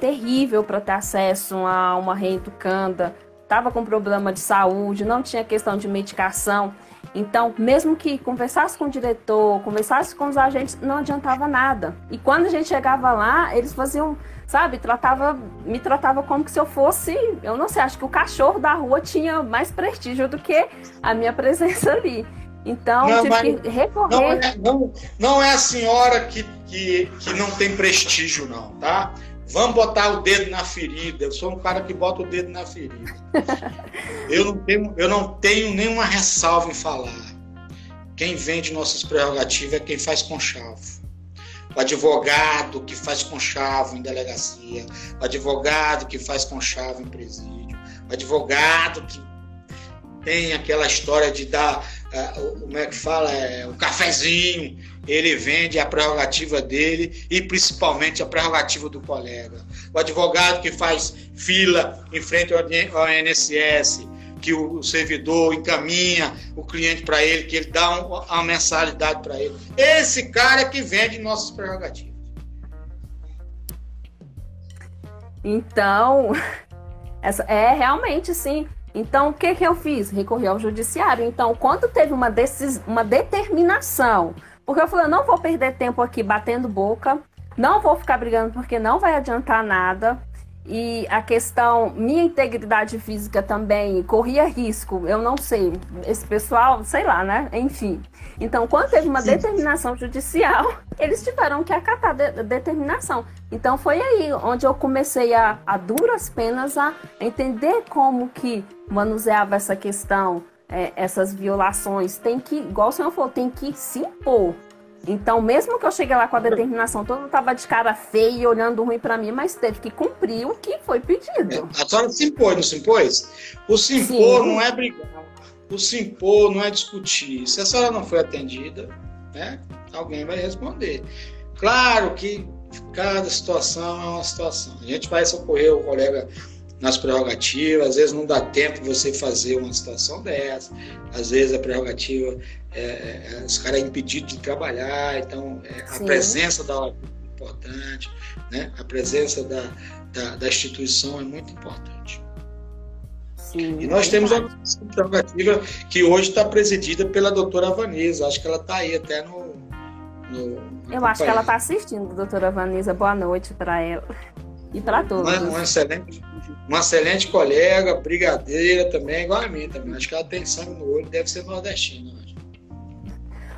C: terrível para ter acesso a uma reeducanda. Estava com problema de saúde, não tinha questão de medicação. Então, mesmo que conversasse com o diretor, conversasse com os agentes, não adiantava nada. E quando a gente chegava lá, eles faziam, sabe, tratava, me tratava como se eu fosse, eu não sei, acho que o cachorro da rua tinha mais prestígio do que a minha presença ali. Então, não, tive que recorrer.
B: Não é, não, não é a senhora que, que, que não tem prestígio, não, tá? Vamos botar o dedo na ferida. Eu sou um cara que bota o dedo na ferida. eu, não tenho, eu não tenho nenhuma ressalva em falar. Quem vende nossas prerrogativas é quem faz conchavo. O advogado que faz conchavo em delegacia, o advogado que faz conchavo em presídio, o advogado que tem aquela história de dar, uh, como é que fala, é, o cafezinho ele vende a prerrogativa dele e principalmente a prerrogativa do colega. O advogado que faz fila em frente ao INSS, que o servidor encaminha o cliente para ele, que ele dá uma mensalidade para ele. Esse cara é que vende nossas prerrogativas.
C: Então, essa, é realmente sim. Então, o que, que eu fiz? Recorri ao judiciário. Então, quando teve uma, decis, uma determinação porque eu falei, eu não vou perder tempo aqui batendo boca, não vou ficar brigando porque não vai adiantar nada. E a questão, minha integridade física também corria risco, eu não sei. Esse pessoal, sei lá, né? Enfim. Então, quando teve uma Sim. determinação judicial, eles tiveram que acatar a de determinação. Então, foi aí onde eu comecei a, a duras penas a entender como que manuseava essa questão é, essas violações, tem que, igual o senhor falou, tem que se impor. Então, mesmo que eu cheguei lá com a determinação, todo mundo estava de cara feia e olhando ruim para mim, mas teve que cumprir o que foi pedido.
B: É, a senhora se impôs, não se impôs? O se impor Sim. não é brigar, o se impor não é discutir. Se a senhora não foi atendida, né, alguém vai responder. Claro que cada situação é uma situação. A gente vai socorrer o colega nas prerrogativas, às vezes não dá tempo de você fazer uma situação dessa, às vezes a prerrogativa, é, é, os caras é impedido de trabalhar, então é, a presença da OAB é importante, né? a presença da, da, da instituição é muito importante. Sim, e nós temos uma prerrogativa que hoje está presidida pela doutora Vanessa, acho que ela está aí até no.
C: no Eu acho que ela está assistindo, doutora Vanessa. Boa noite para ela e para todos.
B: Uma, uma, excelente, uma excelente colega, brigadeira também, igual a mim também. Acho que ela tem sangue no olho, deve ser nordestina.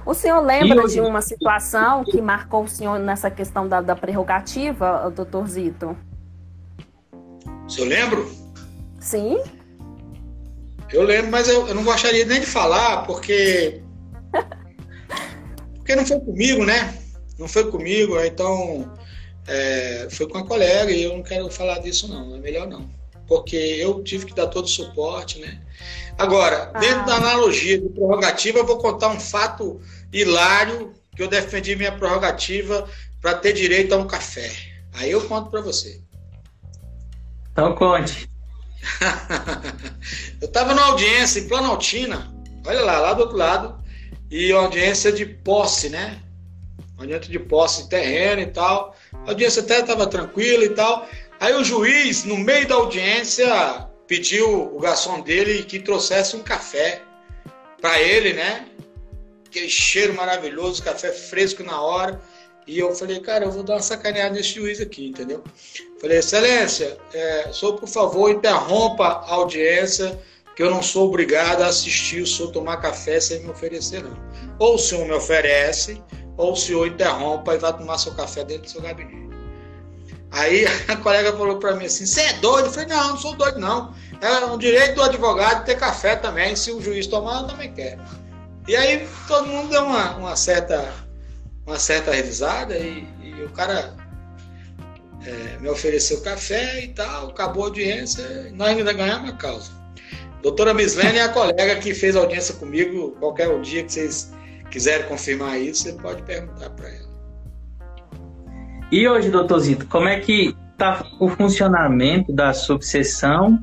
C: O senhor lembra de uma situação que marcou o senhor nessa questão da, da prerrogativa, doutor Zito?
B: Se eu lembro?
C: Sim.
B: Eu lembro, mas eu, eu não gostaria nem de falar, porque. porque não foi comigo, né? Não foi comigo, então. É, foi com a colega e eu não quero falar disso, não. É melhor não. Porque eu tive que dar todo o suporte, né? Agora, dentro ah. da analogia de prerrogativa, eu vou contar um fato hilário que eu defendi minha prerrogativa para ter direito a um café. Aí eu conto para você.
A: Então conte.
B: eu estava numa audiência em Planaltina, olha lá, lá do outro lado, e audiência de posse, né? Audiência de posse de terreno e tal. A audiência até estava tranquila e tal. Aí o juiz, no meio da audiência, pediu o garçom dele que trouxesse um café para ele, né? Aquele cheiro maravilhoso, café fresco na hora. E eu falei, cara, eu vou dar uma sacaneada nesse juiz aqui, entendeu? Falei, excelência, é, por favor interrompa a audiência, que eu não sou obrigado a assistir o senhor tomar café sem me oferecer, não. Ou o senhor me oferece, ou o senhor interrompa e vai tomar seu café dentro do seu gabinete. Aí a colega falou para mim assim, você é doido? Eu falei, não, não sou doido, não. É um direito do advogado ter café também, se o juiz tomar, eu também quero. E aí todo mundo deu uma, uma certa uma certa revisada e, e o cara é, me ofereceu café e tal, acabou a audiência e nós ainda ganhamos a causa. Doutora Mislene é a colega que fez audiência comigo, qualquer dia que vocês quiserem confirmar isso, você pode perguntar para ela.
A: E hoje, doutorzito, como é que está o funcionamento da subseção?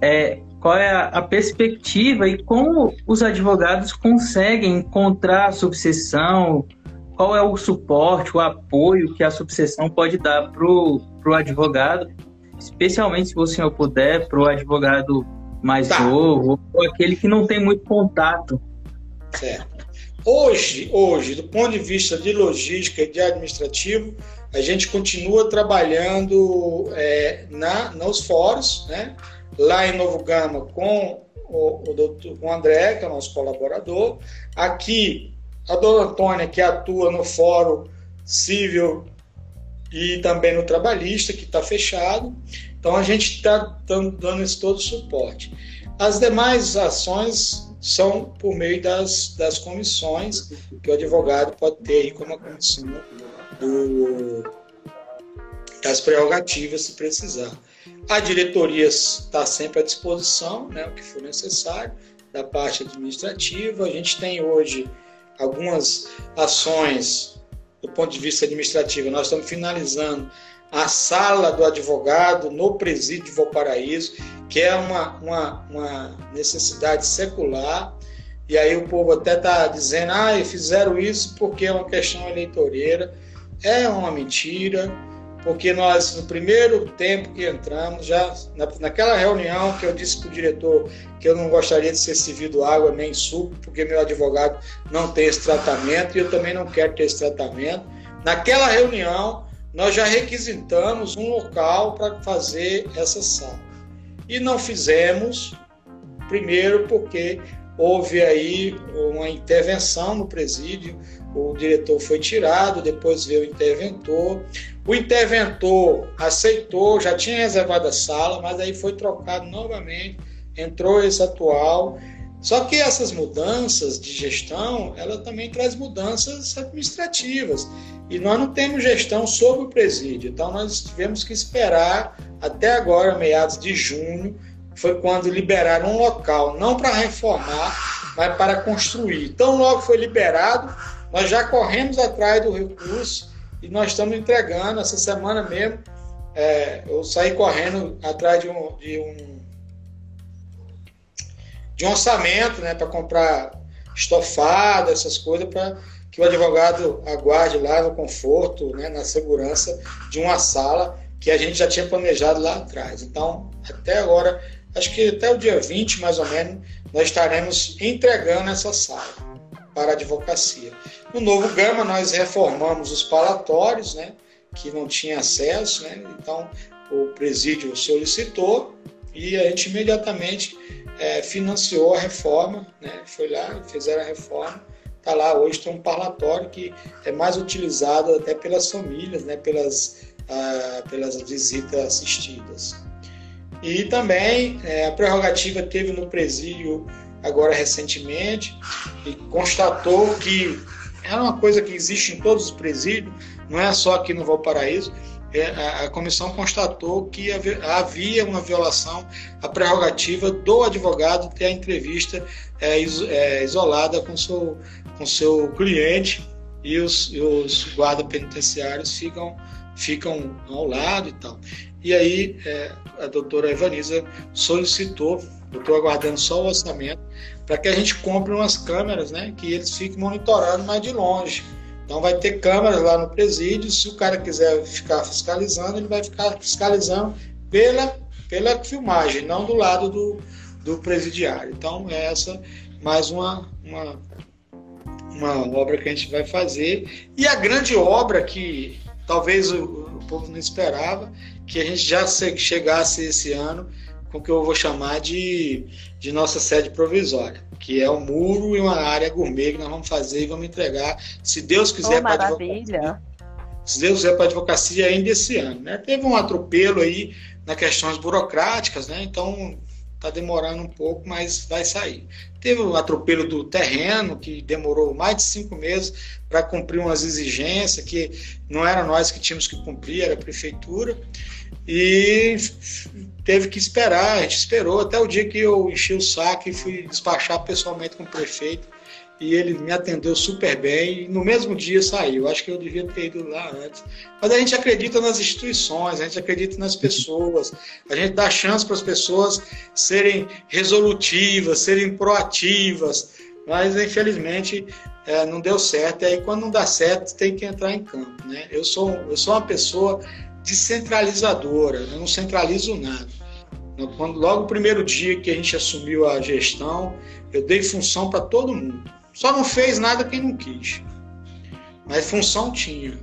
A: É, qual é a, a, perspectiva e como os advogados conseguem encontrar a subseção, qual é o suporte, o apoio que a subseção pode dar para o advogado, especialmente se o senhor puder, para o advogado mais tá. novo, ou aquele que não tem muito contato.
B: Certo. Hoje, hoje, do ponto de vista de logística e de administrativo, a gente continua trabalhando é, na, nos fóruns, né? lá em Novo Gama com o, o, doutor, com o André, que é o nosso colaborador. Aqui a dona Antônia, que atua no Fórum Civil e também no Trabalhista, que está fechado. Então, a gente está dando esse todo suporte. As demais ações são por meio das, das comissões que o advogado pode ter aí, como a comissão do, das prerrogativas, se precisar. A diretoria está sempre à disposição, né, o que for necessário, da parte administrativa. A gente tem hoje algumas ações do ponto de vista administrativo. Nós estamos finalizando a sala do advogado no presídio de Valparaíso, que é uma, uma, uma necessidade secular. E aí o povo até está dizendo, ah, fizeram isso porque é uma questão eleitoreira. É uma mentira porque nós, no primeiro tempo que entramos, já na, naquela reunião que eu disse para o diretor que eu não gostaria de ser servido água nem suco, porque meu advogado não tem esse tratamento e eu também não quero ter esse tratamento. Naquela reunião, nós já requisitamos um local para fazer essa sala. E não fizemos, primeiro porque houve aí uma intervenção no presídio, o diretor foi tirado, depois veio o interventor. O interventor aceitou, já tinha reservado a sala, mas aí foi trocado novamente, entrou esse atual. Só que essas mudanças de gestão, ela também traz mudanças administrativas. E nós não temos gestão sobre o presídio. Então nós tivemos que esperar até agora, meados de junho, foi quando liberaram um local, não para reformar, mas para construir. Então logo foi liberado, nós já corremos atrás do recurso e nós estamos entregando essa semana mesmo. é, eu saí correndo atrás de um, de um, de orçamento né, para comprar estofado, essas coisas, para que o advogado aguarde lá no conforto, né, na segurança de uma sala que a gente já tinha planejado lá atrás. Então, até agora, acho que até o dia 20, mais ou menos, nós estaremos entregando essa sala para a advocacia. No novo Gama, nós reformamos os palatórios, né, que não tinha acesso, né, então o presídio solicitou e a gente imediatamente é, financiou a reforma, né, foi lá, fizeram a reforma, está lá, hoje tem um parlatório que é mais utilizado até pelas famílias, né, pelas, ah, pelas visitas assistidas. E também é, a prerrogativa teve no presídio agora recentemente e constatou que era uma coisa que existe em todos os presídios, não é só aqui no Valparaíso. É, a comissão constatou que havia uma violação à prerrogativa do advogado ter a entrevista é, é, isolada com seu, com seu cliente e os, os guardas penitenciários ficam, ficam ao lado e tal. E aí a doutora Evaniza solicitou, eu estou aguardando só o orçamento, para que a gente compre umas câmeras, né, que eles fiquem monitorando mais de longe. Então vai ter câmeras lá no presídio, se o cara quiser ficar fiscalizando, ele vai ficar fiscalizando pela, pela filmagem, não do lado do, do presidiário. Então é essa mais uma, uma, uma obra que a gente vai fazer. E a grande obra que talvez o, o povo não esperava, que a gente já chegasse esse ano com o que eu vou chamar de, de nossa sede provisória, que é um muro e uma área gourmet que nós vamos fazer e vamos entregar, se Deus quiser,
C: oh, para advocacia.
B: Se Deus quiser para a advocacia ainda esse ano. Né? Teve um atropelo aí nas questões burocráticas, né? então está demorando um pouco, mas vai sair. Teve o atropelo do terreno, que demorou mais de cinco meses para cumprir umas exigências que não era nós que tínhamos que cumprir, era a prefeitura. E teve que esperar, a gente esperou até o dia que eu enchi o saco e fui despachar pessoalmente com o prefeito. E ele me atendeu super bem e no mesmo dia saiu. Acho que eu devia ter ido lá antes. Mas a gente acredita nas instituições, a gente acredita nas pessoas, a gente dá chance para as pessoas serem resolutivas, serem proativas. Mas infelizmente é, não deu certo. E aí quando não dá certo, tem que entrar em campo. Né? Eu, sou, eu sou uma pessoa descentralizadora, eu não centralizo nada. Quando, logo o primeiro dia que a gente assumiu a gestão, eu dei função para todo mundo. Só não fez nada quem não quis. Mas função tinha.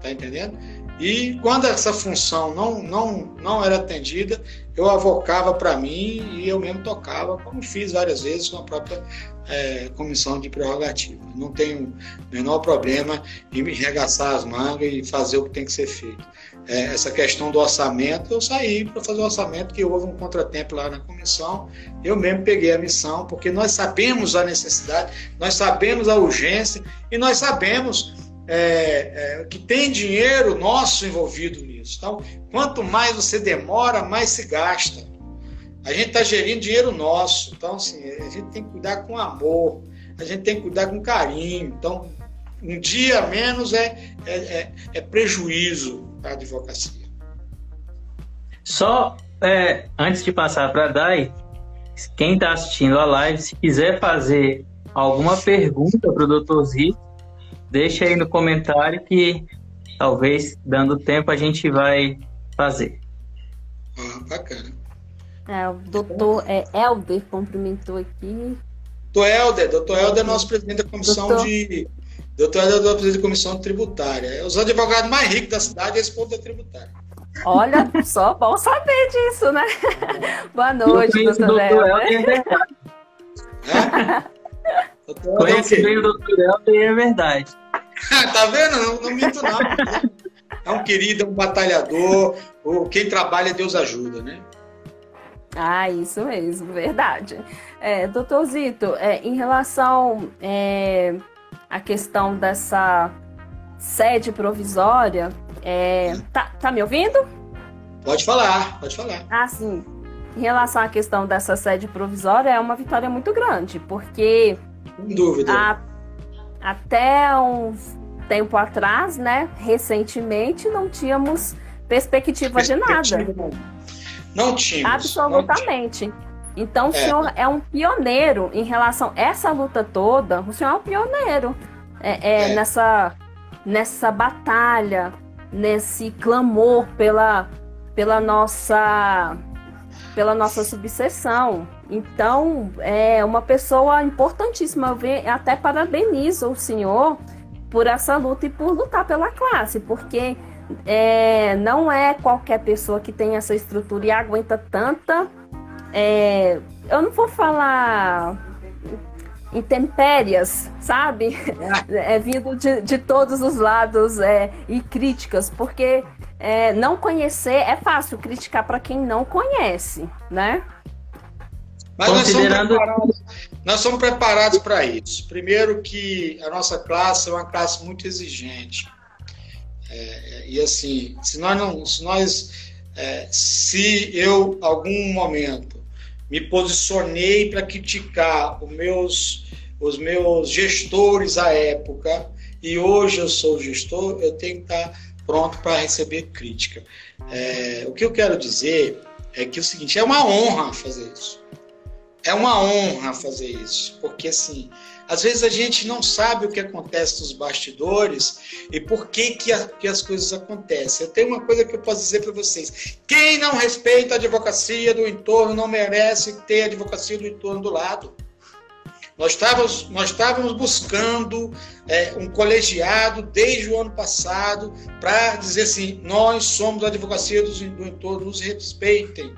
B: Tá entendendo? E quando essa função não, não, não era atendida, eu avocava para mim e eu mesmo tocava, como fiz várias vezes com a própria é, comissão de prerrogativa. Não tenho menor problema em me regaçar as mangas e fazer o que tem que ser feito. É, essa questão do orçamento, eu saí para fazer o orçamento, que houve um contratempo lá na comissão, eu mesmo peguei a missão, porque nós sabemos a necessidade, nós sabemos a urgência e nós sabemos é, é, que tem dinheiro nosso envolvido nisso. Então, quanto mais você demora, mais se gasta. A gente está gerindo dinheiro nosso. Então, assim, a gente tem que cuidar com amor, a gente tem que cuidar com carinho. Então, um dia menos é, é, é, é prejuízo para a advocacia.
A: Só é, antes de passar para a Dai, quem está assistindo a live, se quiser fazer alguma pergunta para o doutor Zito, Deixa aí no comentário que talvez, dando tempo, a gente vai fazer.
B: Ah, bacana.
C: É, o doutor é, Helder cumprimentou aqui.
B: Doutor Helder, doutor Helder é nosso presidente da comissão doutor... de. Doutor é presidente da comissão tributária. É os advogados mais ricos da cidade é esse ponto da tributária.
C: Olha, só bom saber disso, né? Boa noite, doutor, doutor Helder.
A: É? Conheci bem o doutor Helder e é verdade.
B: tá vendo? Não, não minto, não. É um querido, é um batalhador. Ou quem trabalha, Deus ajuda, né?
C: Ah, isso mesmo, verdade. É, doutor Zito, é, em relação é, à questão dessa sede provisória, é, tá, tá me ouvindo?
B: Pode falar, pode falar.
C: Ah, sim. Em relação à questão dessa sede provisória, é uma vitória muito grande, porque.
B: Sem dúvida.
C: A, até um tempo atrás, né, recentemente, não tínhamos perspectiva, de nada.
B: Não tínhamos.
C: Absolutamente. Não tínhamos. Então o é. senhor é um pioneiro em relação a essa luta toda. O senhor é um pioneiro é, é, é. nessa nessa batalha, nesse clamor pela pela nossa pela nossa subseção. Então, é uma pessoa importantíssima. Eu até parabenizo o senhor por essa luta e por lutar pela classe, porque é, não é qualquer pessoa que tem essa estrutura e aguenta tanta. É, eu não vou falar intempérias, sabe? É, vindo de, de todos os lados é, e críticas, porque é, não conhecer é fácil criticar para quem não conhece, né?
B: Mas Considerando... nós somos preparados para isso. Primeiro que a nossa classe é uma classe muito exigente. É, e assim, se nós não, se nós, é, se eu algum momento me posicionei para criticar os meus, os meus gestores à época e hoje eu sou gestor, eu tenho que estar pronto para receber crítica. É, o que eu quero dizer é que é o seguinte, é uma honra fazer isso. É uma honra fazer isso, porque assim, às vezes a gente não sabe o que acontece nos bastidores e por que, que, a, que as coisas acontecem. Eu tenho uma coisa que eu posso dizer para vocês: quem não respeita a advocacia do entorno não merece ter a advocacia do entorno do lado. Nós estávamos, nós estávamos buscando é, um colegiado desde o ano passado para dizer assim: nós somos a advocacia do, do entorno, nos respeitem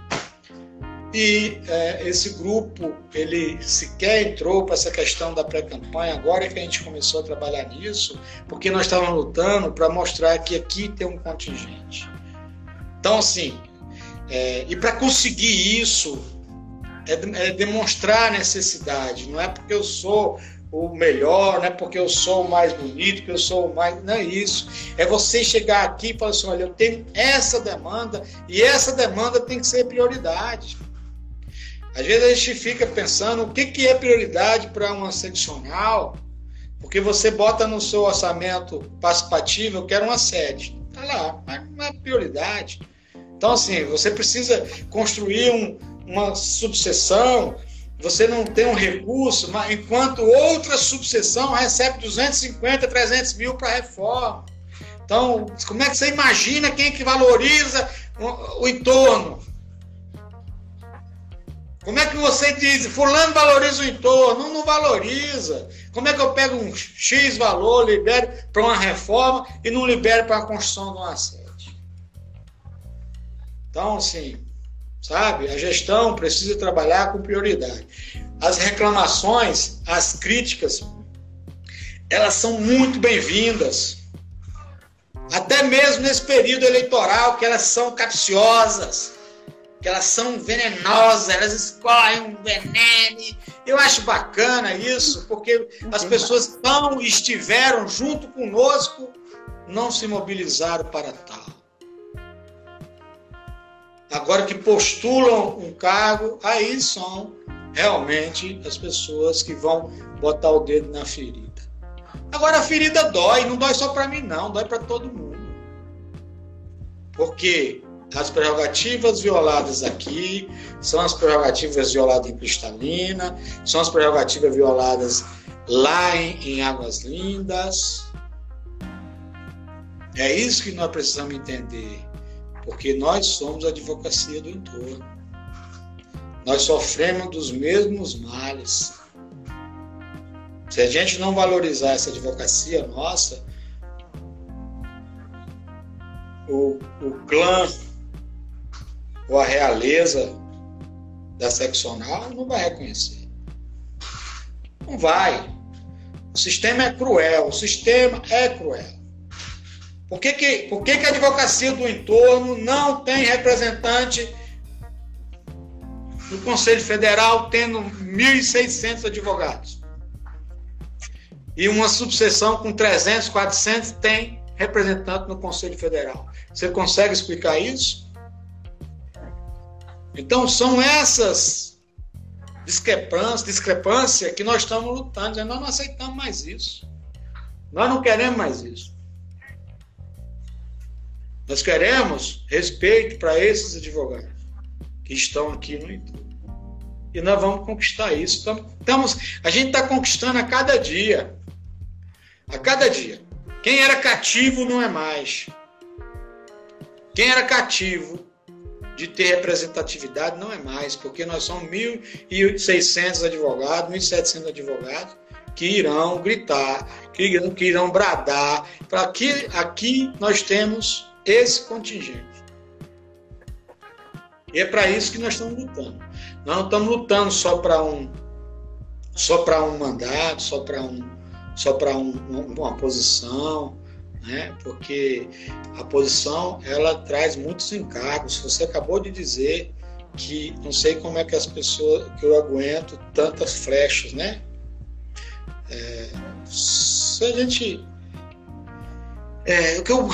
B: e é, esse grupo ele sequer entrou para essa questão da pré-campanha agora que a gente começou a trabalhar nisso porque nós estávamos lutando para mostrar que aqui tem um contingente então assim é, e para conseguir isso é, é, demonstrar a necessidade não é porque eu sou o melhor, não é porque eu sou o mais bonito, que eu sou o mais. Não é isso. É você chegar aqui e falar assim: olha, eu tenho essa demanda e essa demanda tem que ser prioridade. Às vezes a gente fica pensando o que, que é prioridade para uma seccional, porque você bota no seu orçamento participativo, eu quero uma sede. Está lá, mas não é prioridade. Então, assim, você precisa construir um, uma subseção, você não tem um recurso, mas enquanto outra subseção recebe 250, 300 mil para reforma. Então, como é que você imagina quem é que valoriza o, o entorno? Como é que você diz, fulano valoriza o entorno? Não, valoriza. Como é que eu pego um X valor, libero para uma reforma e não libero para a construção de uma sede? Então, assim, sabe, a gestão precisa trabalhar com prioridade. As reclamações, as críticas, elas são muito bem-vindas. Até mesmo nesse período eleitoral, que elas são capciosas que elas são venenosas, elas escorrem um veneno. Eu acho bacana isso, porque as pessoas não estiveram junto conosco não se mobilizaram para tal. Agora que postulam um cargo, aí são realmente as pessoas que vão botar o dedo na ferida. Agora a ferida dói, não dói só para mim não, dói para todo mundo. Porque as prerrogativas violadas aqui são as prerrogativas violadas em Cristalina, são as prerrogativas violadas lá em, em Águas Lindas. É isso que nós precisamos entender, porque nós somos a advocacia do entorno. Nós sofremos dos mesmos males. Se a gente não valorizar essa advocacia nossa, o, o clã ou a realeza da seccional não vai reconhecer. Não vai. O sistema é cruel, o sistema é cruel. Por que, que, por que, que a advocacia do entorno não tem representante no Conselho Federal, tendo 1.600 advogados? E uma subseção com 300, 400 tem representante no Conselho Federal. Você consegue explicar isso? Então são essas discrepâncias, discrepância que nós estamos lutando. Nós não aceitamos mais isso. Nós não queremos mais isso. Nós queremos respeito para esses advogados que estão aqui no YouTube. E nós vamos conquistar isso. Estamos, a gente está conquistando a cada dia. A cada dia. Quem era cativo não é mais. Quem era cativo de ter representatividade não é mais, porque nós somos 1.600 advogados, 1.700 advogados que irão gritar, que irão, que irão bradar, para que aqui nós temos esse contingente. E é para isso que nós estamos lutando. Nós não estamos lutando só para um só para um mandato, só para um só para um, uma posição, né? Porque a posição ela traz muitos encargos. Você acabou de dizer que não sei como é que as pessoas que eu aguento tantas flechas, né? É, se a gente é, eu,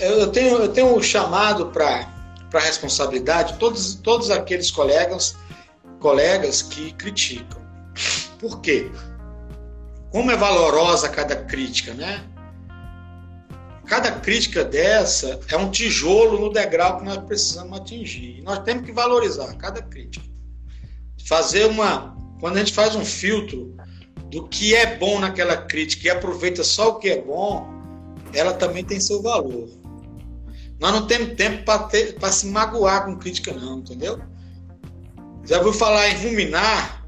B: eu tenho eu tenho um chamado para para responsabilidade todos todos aqueles colegas colegas que criticam. Por quê? Como é valorosa cada crítica, né? Cada crítica dessa é um tijolo no degrau que nós precisamos atingir. E nós temos que valorizar cada crítica. Fazer uma. Quando a gente faz um filtro do que é bom naquela crítica e aproveita só o que é bom, ela também tem seu valor. Nós não temos tempo para se magoar com crítica, não, entendeu? Já ouviu falar em ruminar?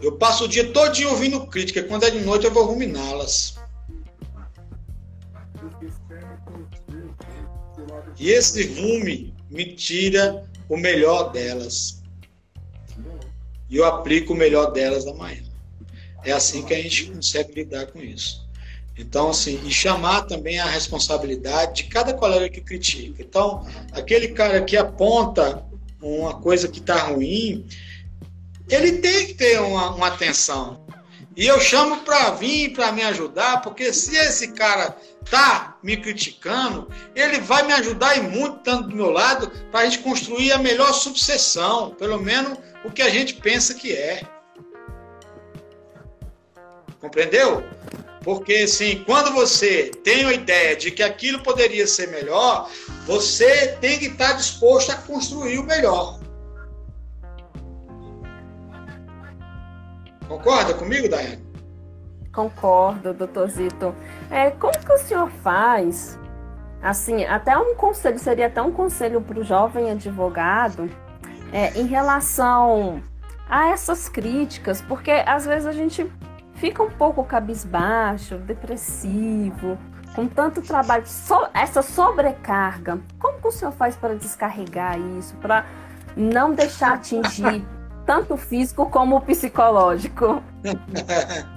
B: Eu passo o dia todo ouvindo crítica. Quando é de noite, eu vou ruminá-las. E esse rume me tira o melhor delas. E eu aplico o melhor delas amanhã. É assim que a gente consegue lidar com isso. Então, assim, e chamar também a responsabilidade de cada colega que critica. Então, aquele cara que aponta uma coisa que está ruim, ele tem que ter uma, uma atenção. E eu chamo para vir, para me ajudar, porque se esse cara tá me criticando, ele vai me ajudar e muito estando do meu lado para a gente construir a melhor subseção, pelo menos o que a gente pensa que é. Compreendeu? Porque, assim, quando você tem a ideia de que aquilo poderia ser melhor, você tem que estar disposto a construir o melhor. Concorda comigo, Daiane?
C: Concordo, doutor Zito. É, como que o senhor faz? Assim, até um conselho, seria até um conselho para o jovem advogado é, em relação a essas críticas, porque às vezes a gente fica um pouco cabisbaixo, depressivo, com tanto trabalho, so, essa sobrecarga. Como que o senhor faz para descarregar isso, para não deixar atingir tanto o físico como o psicológico?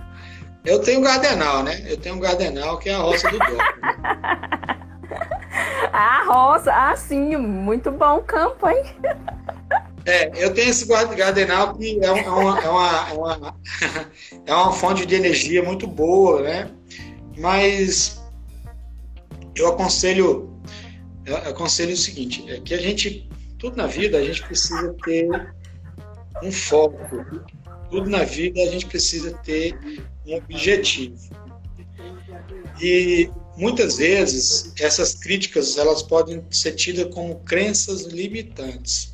B: Eu tenho gardenal, né? Eu tenho gardenal que é a roça do Doc.
C: a roça, ah, sim, muito bom campo, hein?
B: É, eu tenho esse gardenal que é, uma, é, uma, é, uma, é uma fonte de energia muito boa, né? Mas eu aconselho, eu aconselho o seguinte, é que a gente, tudo na vida, a gente precisa ter um foco. Tudo na vida a gente precisa ter um objetivo. E muitas vezes essas críticas elas podem ser tidas como crenças limitantes.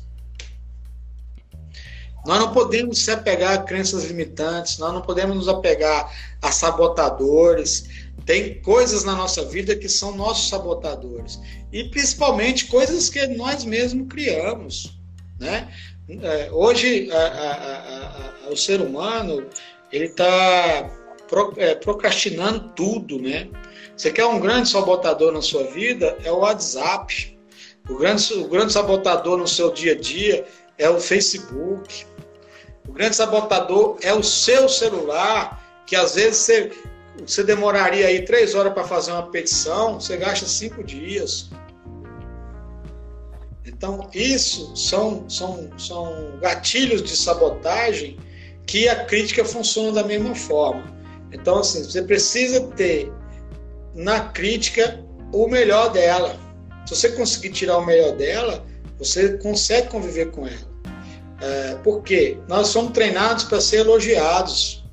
B: Nós não podemos se apegar a crenças limitantes, nós não podemos nos apegar a sabotadores. Tem coisas na nossa vida que são nossos sabotadores. E principalmente coisas que nós mesmos criamos. Né? É, hoje, a, a, a, o ser humano ele está pro, é, procrastinando tudo. Né? Você quer um grande sabotador na sua vida? É o WhatsApp. O grande, o grande sabotador no seu dia a dia é o Facebook. O grande sabotador é o seu celular, que às vezes você, você demoraria aí três horas para fazer uma petição, você gasta cinco dias. Então, isso são, são, são gatilhos de sabotagem que a crítica funciona da mesma forma. Então, assim, você precisa ter na crítica o melhor dela. Se você conseguir tirar o melhor dela, você consegue conviver com ela. É, porque nós somos treinados para ser elogiados.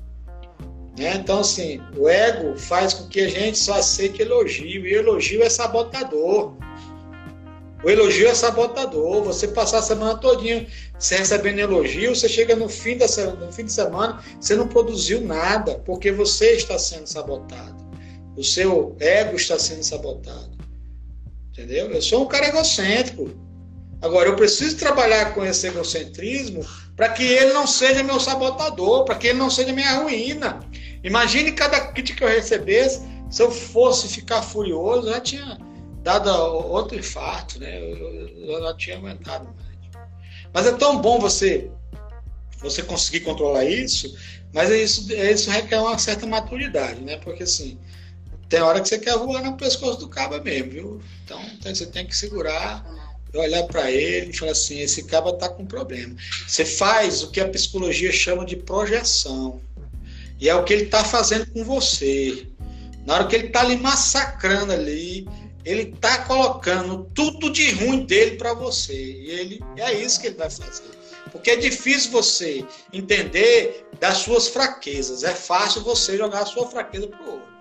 B: Né? Então, assim, o ego faz com que a gente só aceite elogio, e elogio é sabotador. O elogio é sabotador. Você passar a semana todinha sem recebendo elogio, você chega no fim, da, no fim de semana, você não produziu nada, porque você está sendo sabotado. O seu ego está sendo sabotado. Entendeu? Eu sou um cara egocêntrico. Agora, eu preciso trabalhar com esse egocentrismo para que ele não seja meu sabotador, para que ele não seja minha ruína. Imagine cada kit que eu recebesse, se eu fosse ficar furioso, já tinha dado outro infarto, né? Eu, eu já tinha aguentado mais. Mas é tão bom você você conseguir controlar isso, mas é isso, é isso requer uma certa maturidade, né? Porque assim, tem hora que você quer voar no pescoço do cabo mesmo, viu? Então você tem que segurar, olhar para ele e falar assim, esse cabo tá com problema. Você faz o que a psicologia chama de projeção. E é o que ele está fazendo com você. Na hora que ele está ali massacrando ali, ele está colocando tudo de ruim dele para você. E ele é isso que ele vai fazer. Porque é difícil você entender das suas fraquezas. É fácil você jogar a sua fraqueza para o outro.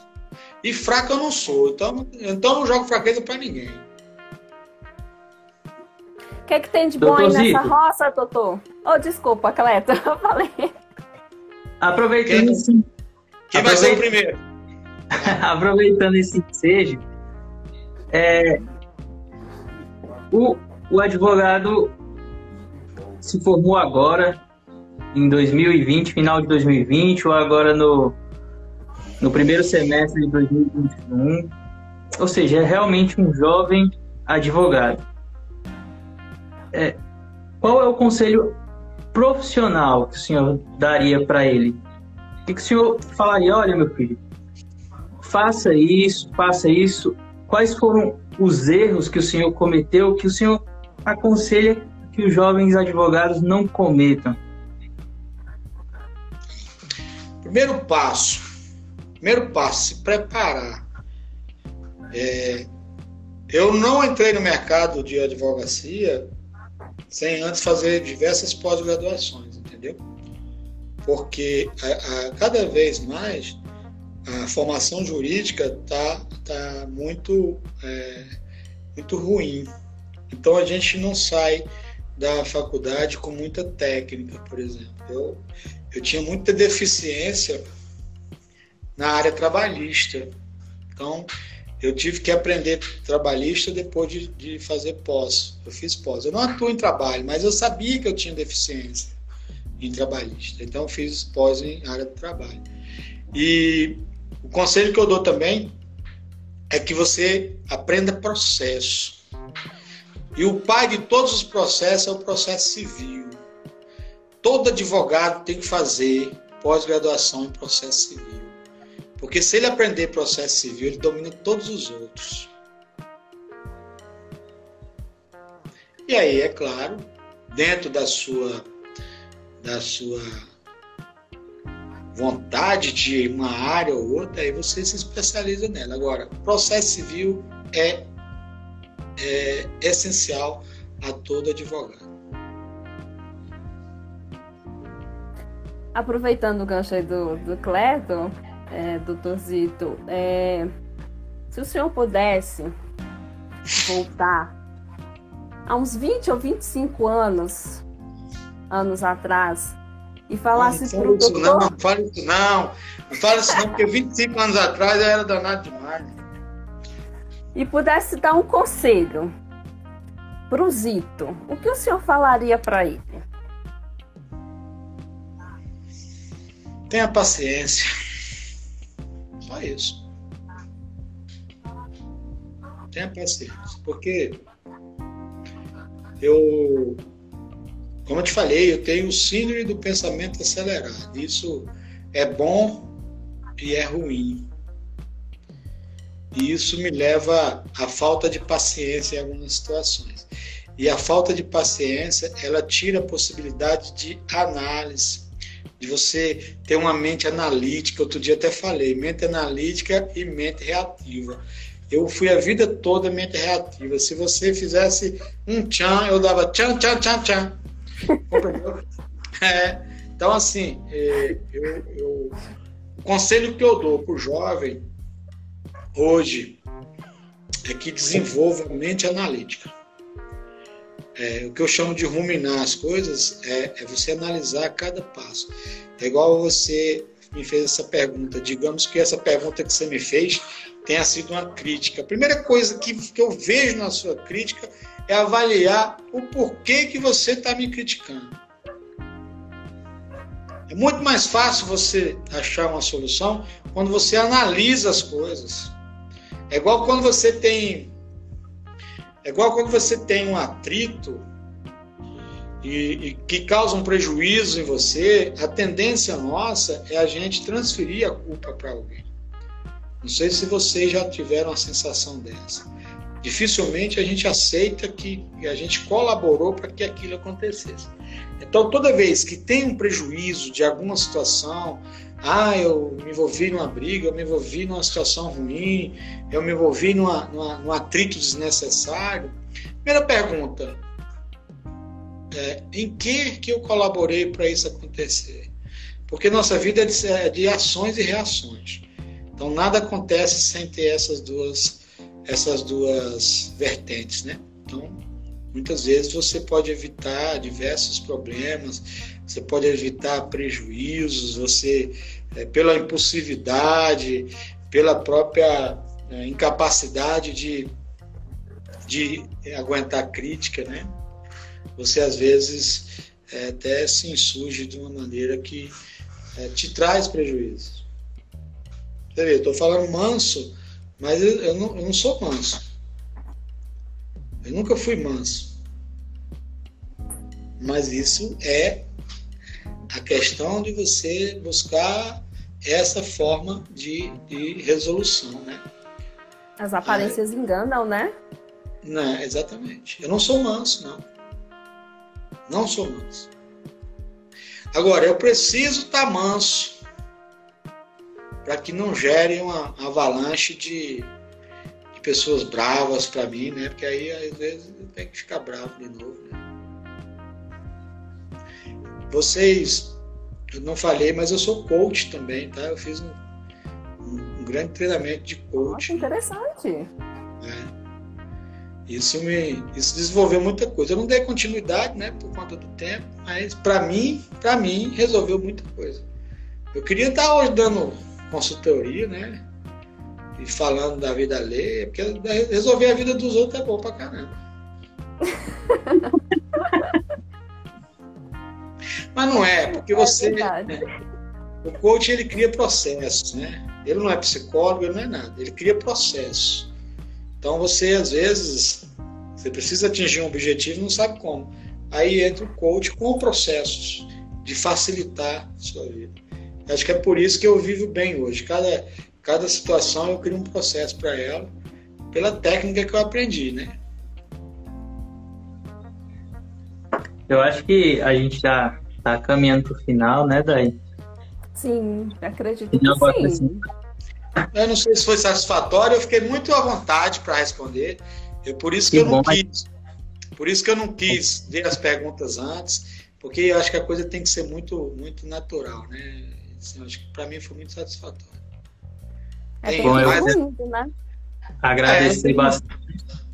B: E fraco eu não sou. Então, então eu não jogo fraqueza para ninguém.
C: O que, é que tem de bom aí nessa roça, Totô? Oh, desculpa, Cleto, eu falei.
A: Aproveitando
B: quem, esse... quem vai ser o primeiro?
A: Aproveitando esse ensejo, é, o, o advogado se formou agora, em 2020, final de 2020, ou agora no, no primeiro semestre de 2021. Ou seja, é realmente um jovem advogado. É, qual é o conselho profissional que o senhor daria para ele? O que, que o senhor falaria? Olha, meu filho, faça isso, faça isso. Quais foram os erros que o senhor cometeu que o senhor aconselha que os jovens advogados não cometam?
B: Primeiro passo, primeiro passo, se preparar. É, eu não entrei no mercado de advocacia sem antes fazer diversas pós-graduações, entendeu? Porque a, a, cada vez mais a formação jurídica está tá muito, é, muito ruim. Então a gente não sai da faculdade com muita técnica, por exemplo. Eu, eu tinha muita deficiência na área trabalhista. Então, eu tive que aprender trabalhista depois de, de fazer pós. Eu fiz pós. Eu não atuo em trabalho, mas eu sabia que eu tinha deficiência em trabalhista. Então, fiz pós em área de trabalho. E o conselho que eu dou também é que você aprenda processo. E o pai de todos os processos é o processo civil. Todo advogado tem que fazer pós-graduação em processo civil. Porque se ele aprender processo civil, ele domina todos os outros. E aí, é claro, dentro da sua da sua vontade de uma área ou outra, aí você se especializa nela. Agora, processo civil é, é essencial a todo advogado.
C: Aproveitando o gancho aí do, do Cleto, é, doutor Zito, é, se o senhor pudesse voltar a uns 20 ou 25 anos, anos atrás, e falasse para o doutor...
B: Não, não fale isso não, não fale isso não, porque 25 anos atrás eu era danado demais.
C: E pudesse dar um conselho para o Zito, o que o senhor falaria para ele?
B: Tenha paciência só isso. Tenha paciência, porque eu, como eu te falei, eu tenho o síndrome do pensamento acelerado. Isso é bom e é ruim. E isso me leva à falta de paciência em algumas situações. E a falta de paciência, ela tira a possibilidade de análise de você ter uma mente analítica. Outro dia até falei, mente analítica e mente reativa. Eu fui a vida toda mente reativa. Se você fizesse um tchan, eu dava tchan, tchan, tchan, tchan. É, então, assim, é, eu, eu, o conselho que eu dou para o jovem hoje é que desenvolva a mente analítica. É, o que eu chamo de ruminar as coisas é, é, você analisar cada passo. É igual você me fez essa pergunta. Digamos que essa pergunta que você me fez tenha sido uma crítica. A primeira coisa que, que eu vejo na sua crítica é avaliar o porquê que você está me criticando. É muito mais fácil você achar uma solução quando você analisa as coisas. É igual quando você tem é igual quando você tem um atrito e, e, que causa um prejuízo em você, a tendência nossa é a gente transferir a culpa para alguém. Não sei se vocês já tiveram a sensação dessa. Dificilmente a gente aceita que a gente colaborou para que aquilo acontecesse. Então, toda vez que tem um prejuízo de alguma situação, ah, eu me envolvi numa briga, eu me envolvi numa situação ruim, eu me envolvi numa, numa, num atrito desnecessário. Primeira pergunta: é, em que, que eu colaborei para isso acontecer? Porque nossa vida é de, é de ações e reações. Então, nada acontece sem ter essas duas, essas duas vertentes, né? Então, Muitas vezes você pode evitar diversos problemas, você pode evitar prejuízos, você, é, pela impulsividade, pela própria é, incapacidade de, de aguentar crítica, né? Você às vezes é, até se insurge de uma maneira que é, te traz prejuízos. Você vê, eu estou falando manso, mas eu, eu, não, eu não sou manso. Eu nunca fui manso. Mas isso é a questão de você buscar essa forma de, de resolução, né?
C: As aparências é, enganam, né?
B: Não, exatamente. Eu não sou manso, não. Não sou manso. Agora, eu preciso estar tá manso para que não gere uma avalanche de, pessoas bravas para mim, né? Porque aí às vezes eu tenho que ficar bravo de novo, né? Vocês, eu não falei, mas eu sou coach também, tá? Eu fiz um, um, um grande treinamento de coach.
C: Nossa, interessante.
B: É. Isso me isso desenvolveu muita coisa. Eu não dei continuidade, né, por conta do tempo, mas para mim, para mim resolveu muita coisa. Eu queria estar hoje dando consultoria, né? e falando da vida alheia, porque resolver a vida dos outros é bom pra caramba. Mas não é, porque é você. É o coach ele cria processos, né? Ele não é psicólogo, ele não é nada, ele cria processos. Então você, às vezes, você precisa atingir um objetivo e não sabe como. Aí entra o coach com processos de facilitar a sua vida. Acho que é por isso que eu vivo bem hoje. Cada, cada situação eu crio um processo para ela, pela técnica que eu aprendi, né?
A: Eu acho que a gente já está caminhando para o final, né, Daí?
C: Sim, acredito que sim. Assim.
B: Eu não sei se foi satisfatório, eu fiquei muito à vontade para responder. Eu, por isso que, que eu não bom, quis. Por isso que eu não quis ver as perguntas antes, porque eu acho que a coisa tem que ser muito, muito natural, né? Assim, acho que para mim foi muito satisfatório.
C: É Bom, eu muito, né?
A: agradecer é, bastante.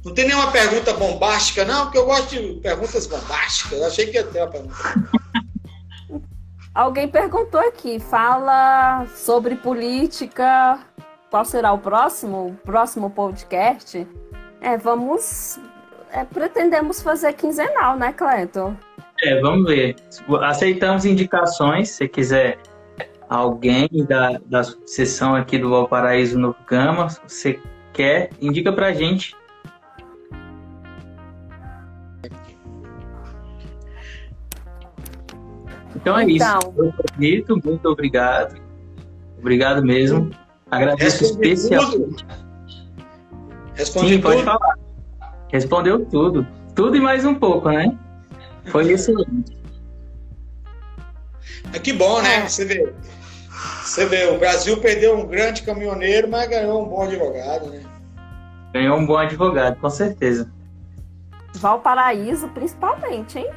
B: Não tem nenhuma pergunta bombástica, não, porque eu gosto de perguntas bombásticas. Eu achei que ia ter uma pergunta.
C: Alguém perguntou aqui, fala sobre política. Qual será o próximo, próximo podcast? É, vamos. É, pretendemos fazer quinzenal, né, Cleiton?
A: É, vamos ver. Aceitamos indicações, se quiser alguém da, da sessão aqui do Valparaíso Novo Gama, se você quer, indica pra gente. Então é então. isso. muito obrigado. Obrigado mesmo. Agradeço especialmente.
B: Respondi Sim,
A: pode falar. Respondeu tudo. Tudo e mais um pouco, né? Foi excelente.
B: É que bom, né? Você vê. Você vê, o Brasil perdeu um grande caminhoneiro, mas ganhou um bom advogado, né?
A: Ganhou um bom advogado, com certeza.
C: Valparaíso, principalmente, hein?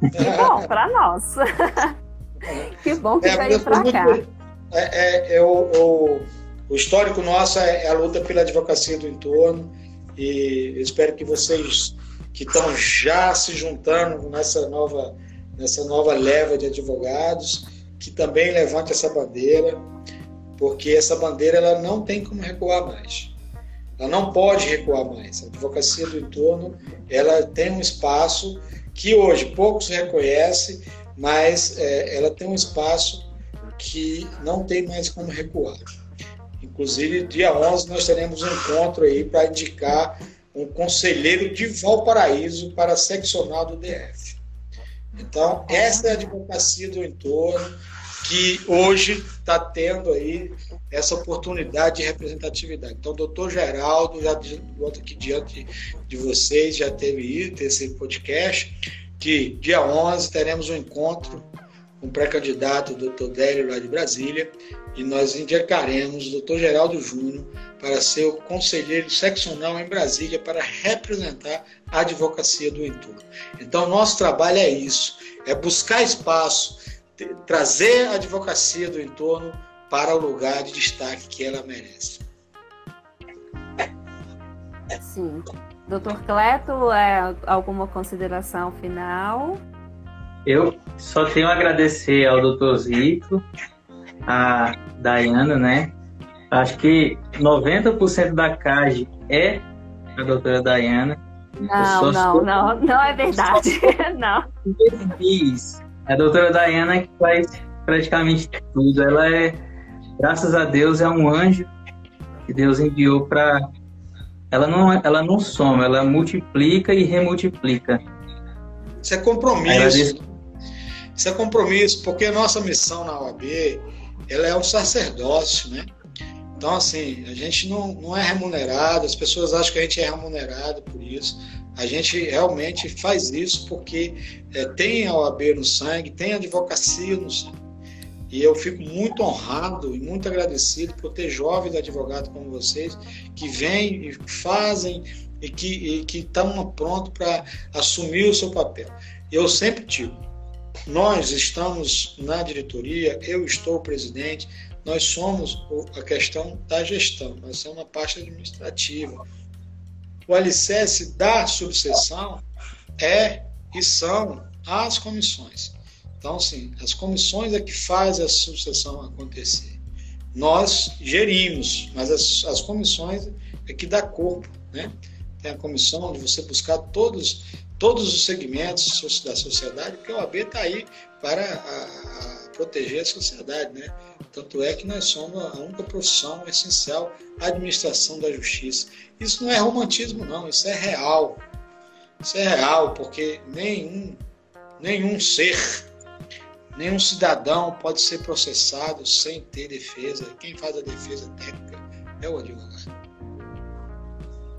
C: Que bom para nós. que bom que é, veio para cá.
B: é, é, é o, o, o, histórico nosso é, é a luta pela advocacia do entorno e eu espero que vocês que estão já se juntando nessa nova, nessa nova leva de advogados, que também levante essa bandeira, porque essa bandeira ela não tem como recuar mais. Ela não pode recuar mais. A advocacia do entorno ela tem um espaço que hoje poucos reconhecem, mas é, ela tem um espaço que não tem mais como recuar. Inclusive, dia 11 nós teremos um encontro aí para indicar um conselheiro de Valparaíso para seccional do DF. Então, essa é a advocacia do entorno que hoje está tendo aí essa oportunidade de representatividade. Então, o doutor Geraldo, já boto aqui diante de vocês, já teve esse podcast, que dia 11 teremos um encontro com o pré-candidato doutor Délio lá de Brasília, e nós indicaremos o doutor Geraldo Júnior para ser o conselheiro seccional em Brasília para representar a advocacia do entorno. Então, nosso trabalho é isso, é buscar espaço, trazer a advocacia do entorno para o lugar de destaque que ela merece.
C: Sim. Doutor Cleto, é, alguma consideração final?
A: Eu só tenho a agradecer ao doutor Zito, a Dayana, né? Acho que 90% da CAGE é a doutora Dayana.
C: Não, não, não, não é verdade. não.
A: A doutora Dayana que faz praticamente tudo. Ela é, graças a Deus, é um anjo que Deus enviou para. Ela não, ela não soma, ela multiplica e remultiplica.
B: Isso é compromisso. Isso é compromisso, porque a nossa missão na OAB ela é um sacerdócio, né? Então, assim, a gente não, não é remunerado, as pessoas acham que a gente é remunerado por isso. A gente realmente faz isso porque é, tem a OAB no sangue, tem a advocacia no sangue. E eu fico muito honrado e muito agradecido por ter jovens advogados como vocês que vêm e fazem e que estão prontos para assumir o seu papel. Eu sempre digo, nós estamos na diretoria, eu estou presidente, nós somos a questão da gestão, nós somos a parte administrativa. O alicerce da subseção é e são as comissões. Então, sim, as comissões é que fazem a subseção acontecer. Nós gerimos, mas as, as comissões é que dá corpo, né? Tem a comissão de você buscar todos todos os segmentos da sociedade, porque a OAB está aí para a, a proteger a sociedade, né? Tanto é que nós somos a única profissão essencial, a administração da justiça. Isso não é romantismo, não, isso é real. Isso é real, porque nenhum, nenhum ser, nenhum cidadão pode ser processado sem ter defesa. Quem faz a defesa técnica é o advogado.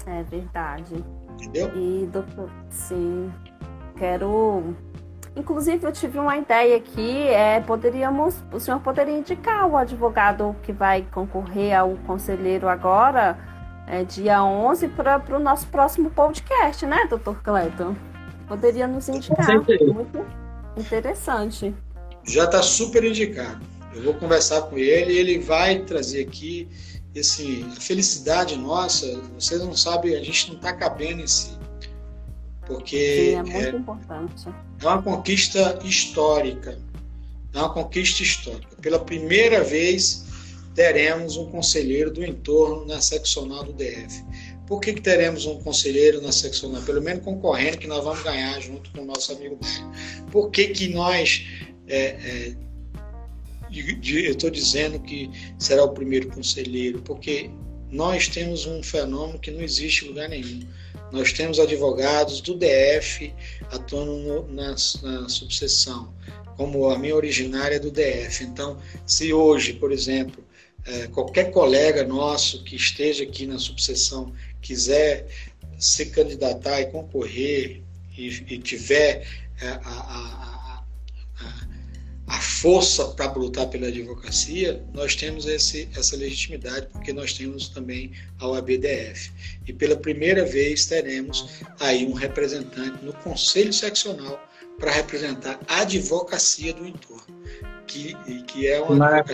C: É verdade.
B: Entendeu?
C: E, doutor, sim, quero. Inclusive, eu tive uma ideia aqui, é, poderíamos, o senhor poderia indicar o advogado que vai concorrer ao conselheiro agora, é, dia 11, para o nosso próximo podcast, né, doutor Cleiton? Poderia nos indicar. Muito interessante.
B: Já está super indicado. Eu vou conversar com ele e ele vai trazer aqui esse, a felicidade nossa, vocês não sabem, a gente não está cabendo em si. Porque
C: Sim, é, muito é, importante.
B: é uma conquista histórica. É uma conquista histórica. Pela primeira vez teremos um conselheiro do entorno na seccional do DF. Por que, que teremos um conselheiro na seccional? Pelo menos concorrendo que nós vamos ganhar junto com o nosso amigo Por que, que nós é, é, eu estou dizendo que será o primeiro conselheiro, porque nós temos um fenômeno que não existe em lugar nenhum. Nós temos advogados do DF atuando no, na, na subseção, como a minha originária do DF. Então, se hoje, por exemplo, é, qualquer colega nosso que esteja aqui na subseção quiser se candidatar e concorrer e, e tiver é, a, a a força para lutar pela advocacia, nós temos esse, essa legitimidade, porque nós temos também a OABDF. E pela primeira vez teremos aí um representante no Conselho Seccional para representar a advocacia do entorno, que, que é uma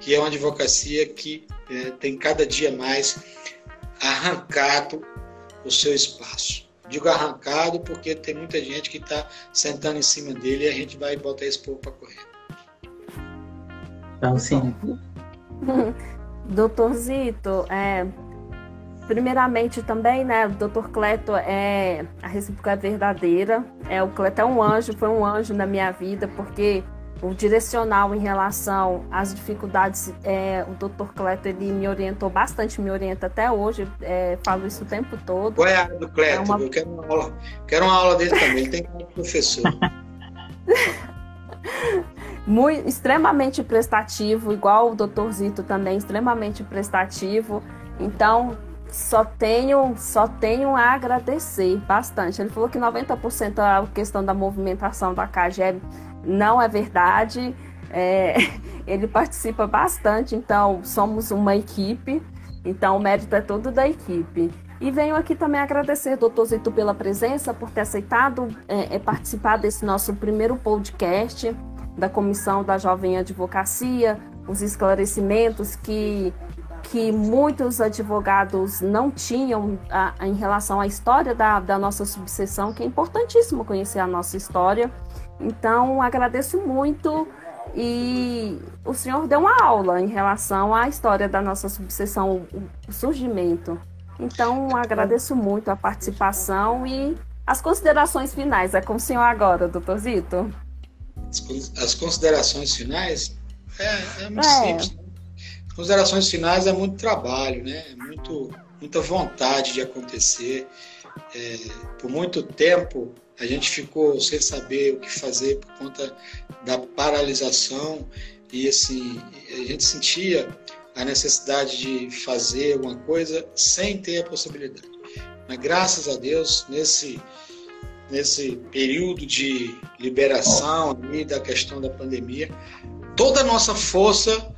B: que é uma advocacia que é, tem cada dia mais arrancado o seu espaço. Digo arrancado porque tem muita gente que está sentando em cima dele e a gente vai botar esse povo para correr.
A: Então, sim.
C: Doutor Zito, é, primeiramente também, né, o Dr. Cleto é a recíproca é verdadeira. É, o Cleto é um anjo, foi um anjo na minha vida, porque o direcional em relação às dificuldades, é, o Dr. Cleto ele me orientou bastante, me orienta até hoje, é, falo isso o tempo todo.
B: Qual é a área do Cleto? É uma... Eu quero uma aula, quero uma aula dele também, ele tem que professor.
C: Muito, extremamente prestativo, igual o Dr. Zito também, extremamente prestativo. Então, só tenho, só tenho a agradecer bastante. Ele falou que 90% a questão da movimentação da CAGEB não é verdade. É, ele participa bastante, então somos uma equipe. Então o mérito é todo da equipe. E venho aqui também agradecer, doutor Zito, pela presença, por ter aceitado é, é, participar desse nosso primeiro podcast da Comissão da Jovem Advocacia, os esclarecimentos que, que muitos advogados não tinham a, a, em relação à história da, da nossa subseção, que é importantíssimo conhecer a nossa história. Então, agradeço muito e o senhor deu uma aula em relação à história da nossa subseção, o surgimento. Então, agradeço muito a participação e as considerações finais. É com o senhor agora, doutor Zito.
B: As considerações finais é, é muito é. simples. Né? As considerações finais é muito trabalho, né? É muito, muita vontade de acontecer. É, por muito tempo a gente ficou sem saber o que fazer por conta da paralisação e assim a gente sentia a necessidade de fazer alguma coisa sem ter a possibilidade. Mas graças a Deus nesse nesse período de liberação ali da questão da pandemia, toda a nossa força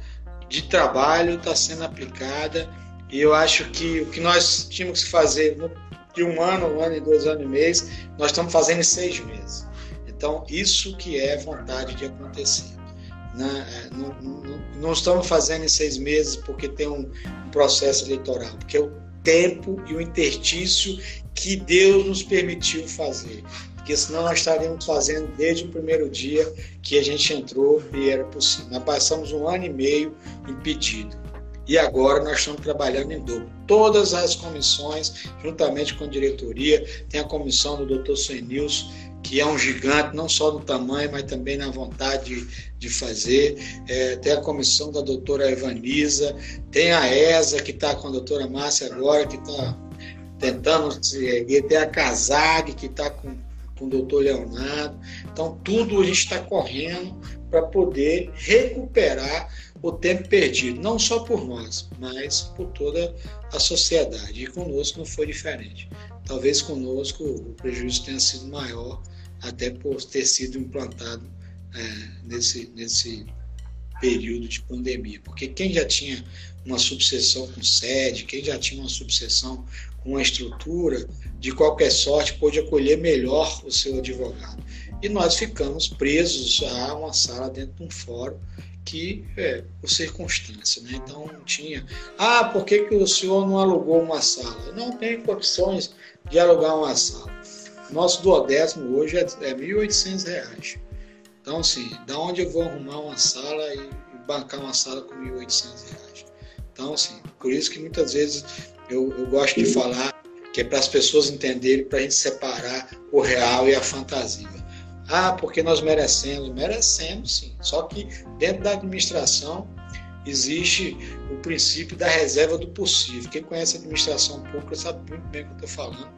B: de trabalho está sendo aplicada e eu acho que o que nós tínhamos que fazer no de um ano, um ano e dois anos e mês, nós estamos fazendo em seis meses. Então, isso que é vontade de acontecer. Né? É, não, não, não, estamos fazendo em seis meses porque tem um, um processo eleitoral, porque é o tempo e o interstício que Deus nos permitiu fazer. Porque senão nós estaríamos fazendo desde o primeiro dia que a gente entrou e era possível. Nós passamos um ano e meio impedido e agora nós estamos trabalhando em dobro. Todas as comissões, juntamente com a diretoria, tem a comissão do Dr. Senilson, que é um gigante, não só no tamanho, mas também na vontade de, de fazer. É, tem a comissão da doutora Evaniza, tem a ESA, que está com a doutora Márcia agora, que está tentando se erguer, tem a CASAG, que está com, com o doutor Leonardo. Então, tudo a gente está correndo para poder recuperar o tempo perdido, não só por nós, mas por toda a sociedade. E conosco não foi diferente. Talvez conosco o prejuízo tenha sido maior, até por ter sido implantado é, nesse, nesse período de pandemia. Porque quem já tinha uma subseção com sede, quem já tinha uma subseção com uma estrutura, de qualquer sorte, pôde acolher melhor o seu advogado. E nós ficamos presos a uma sala dentro de um fórum que é por circunstância, né? Então tinha, ah, por que, que o senhor não alugou uma sala? Eu não tenho condições de alugar uma sala. Nosso duodécimo hoje é, é R$ 1.800. Então, assim, da onde eu vou arrumar uma sala e, bancar uma sala com R$ 1.800? Então, assim, por isso que muitas vezes eu, eu gosto de falar que é para as pessoas entenderem, para a gente separar o real e a fantasia. Ah, porque nós merecemos. Merecemos, sim. Só que dentro da administração existe o princípio da reserva do possível. Quem conhece a administração pública sabe muito bem o que eu estou falando.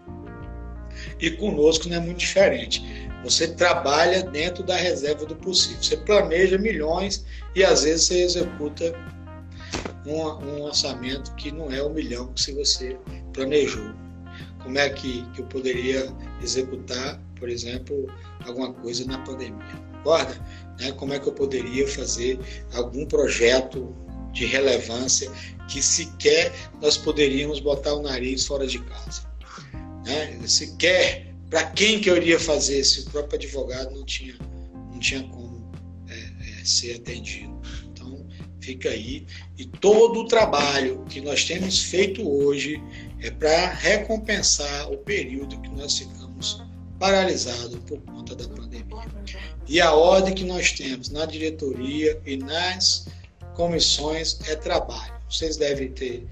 B: E conosco não é muito diferente. Você trabalha dentro da reserva do possível. Você planeja milhões e às vezes você executa um, um orçamento que não é o milhão que você planejou. Como é que, que eu poderia executar, por exemplo, alguma coisa na pandemia. Concorda? Né? Como é que eu poderia fazer algum projeto de relevância que sequer nós poderíamos botar o nariz fora de casa? Né? Sequer, para quem que eu iria fazer se o próprio advogado não tinha, não tinha como é, é, ser atendido? Então, fica aí. E todo o trabalho que nós temos feito hoje é para recompensar o período que nós ficamos paralisados por conta da pandemia. E a ordem que nós temos na diretoria e nas comissões é trabalho. Vocês devem ter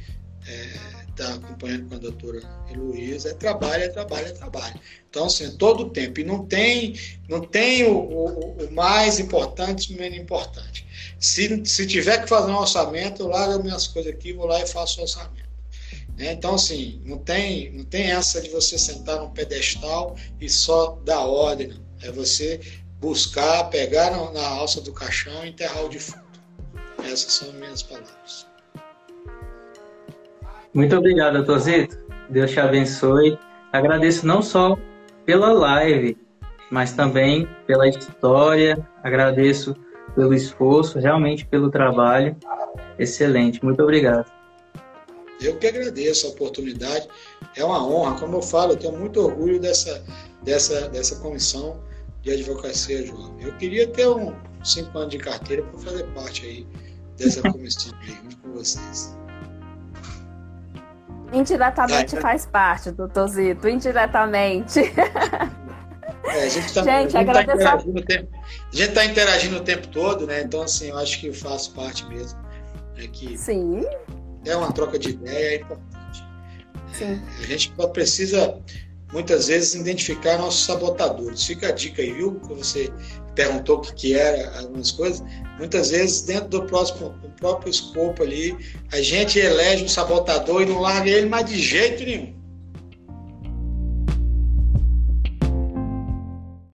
B: é, está acompanhando com a doutora Heloísa, é trabalho, é trabalho, é trabalho. Então, assim, todo o tempo. E não tem, não tem o, o, o mais importante o menos importante. Se, se tiver que fazer um orçamento, eu largo minhas coisas aqui, vou lá e faço o orçamento. Né? Então, assim, não tem, não tem essa de você sentar num pedestal e só dar ordem. Não. É você buscar, pegar na, na alça do caixão e enterrar o defunto. Essas são minhas palavras.
A: Muito obrigado, doutor Zito. Deus te abençoe. Agradeço não só pela live, mas também pela história. Agradeço pelo esforço, realmente pelo trabalho. Excelente. Muito obrigado.
B: Eu que agradeço a oportunidade. É uma honra. Como eu falo, eu tenho muito orgulho dessa, dessa, dessa comissão de advocacia jovem. Eu queria ter um cinco anos de carteira para fazer parte aí dessa comissão junto com vocês.
C: Indiretamente é, faz parte, doutor Zito, indiretamente.
B: É, a gente está tá interagindo, tá interagindo o tempo todo, né? Então, assim, eu acho que eu faço parte mesmo. É que
C: Sim.
B: É uma troca de ideia, importante. Sim. A gente precisa, muitas vezes, identificar nossos sabotadores. Fica a dica aí, viu? Que você perguntou o que, que era algumas coisas. Muitas vezes, dentro do, próximo, do próprio escopo ali, a gente elege um sabotador e não larga ele mais de jeito nenhum.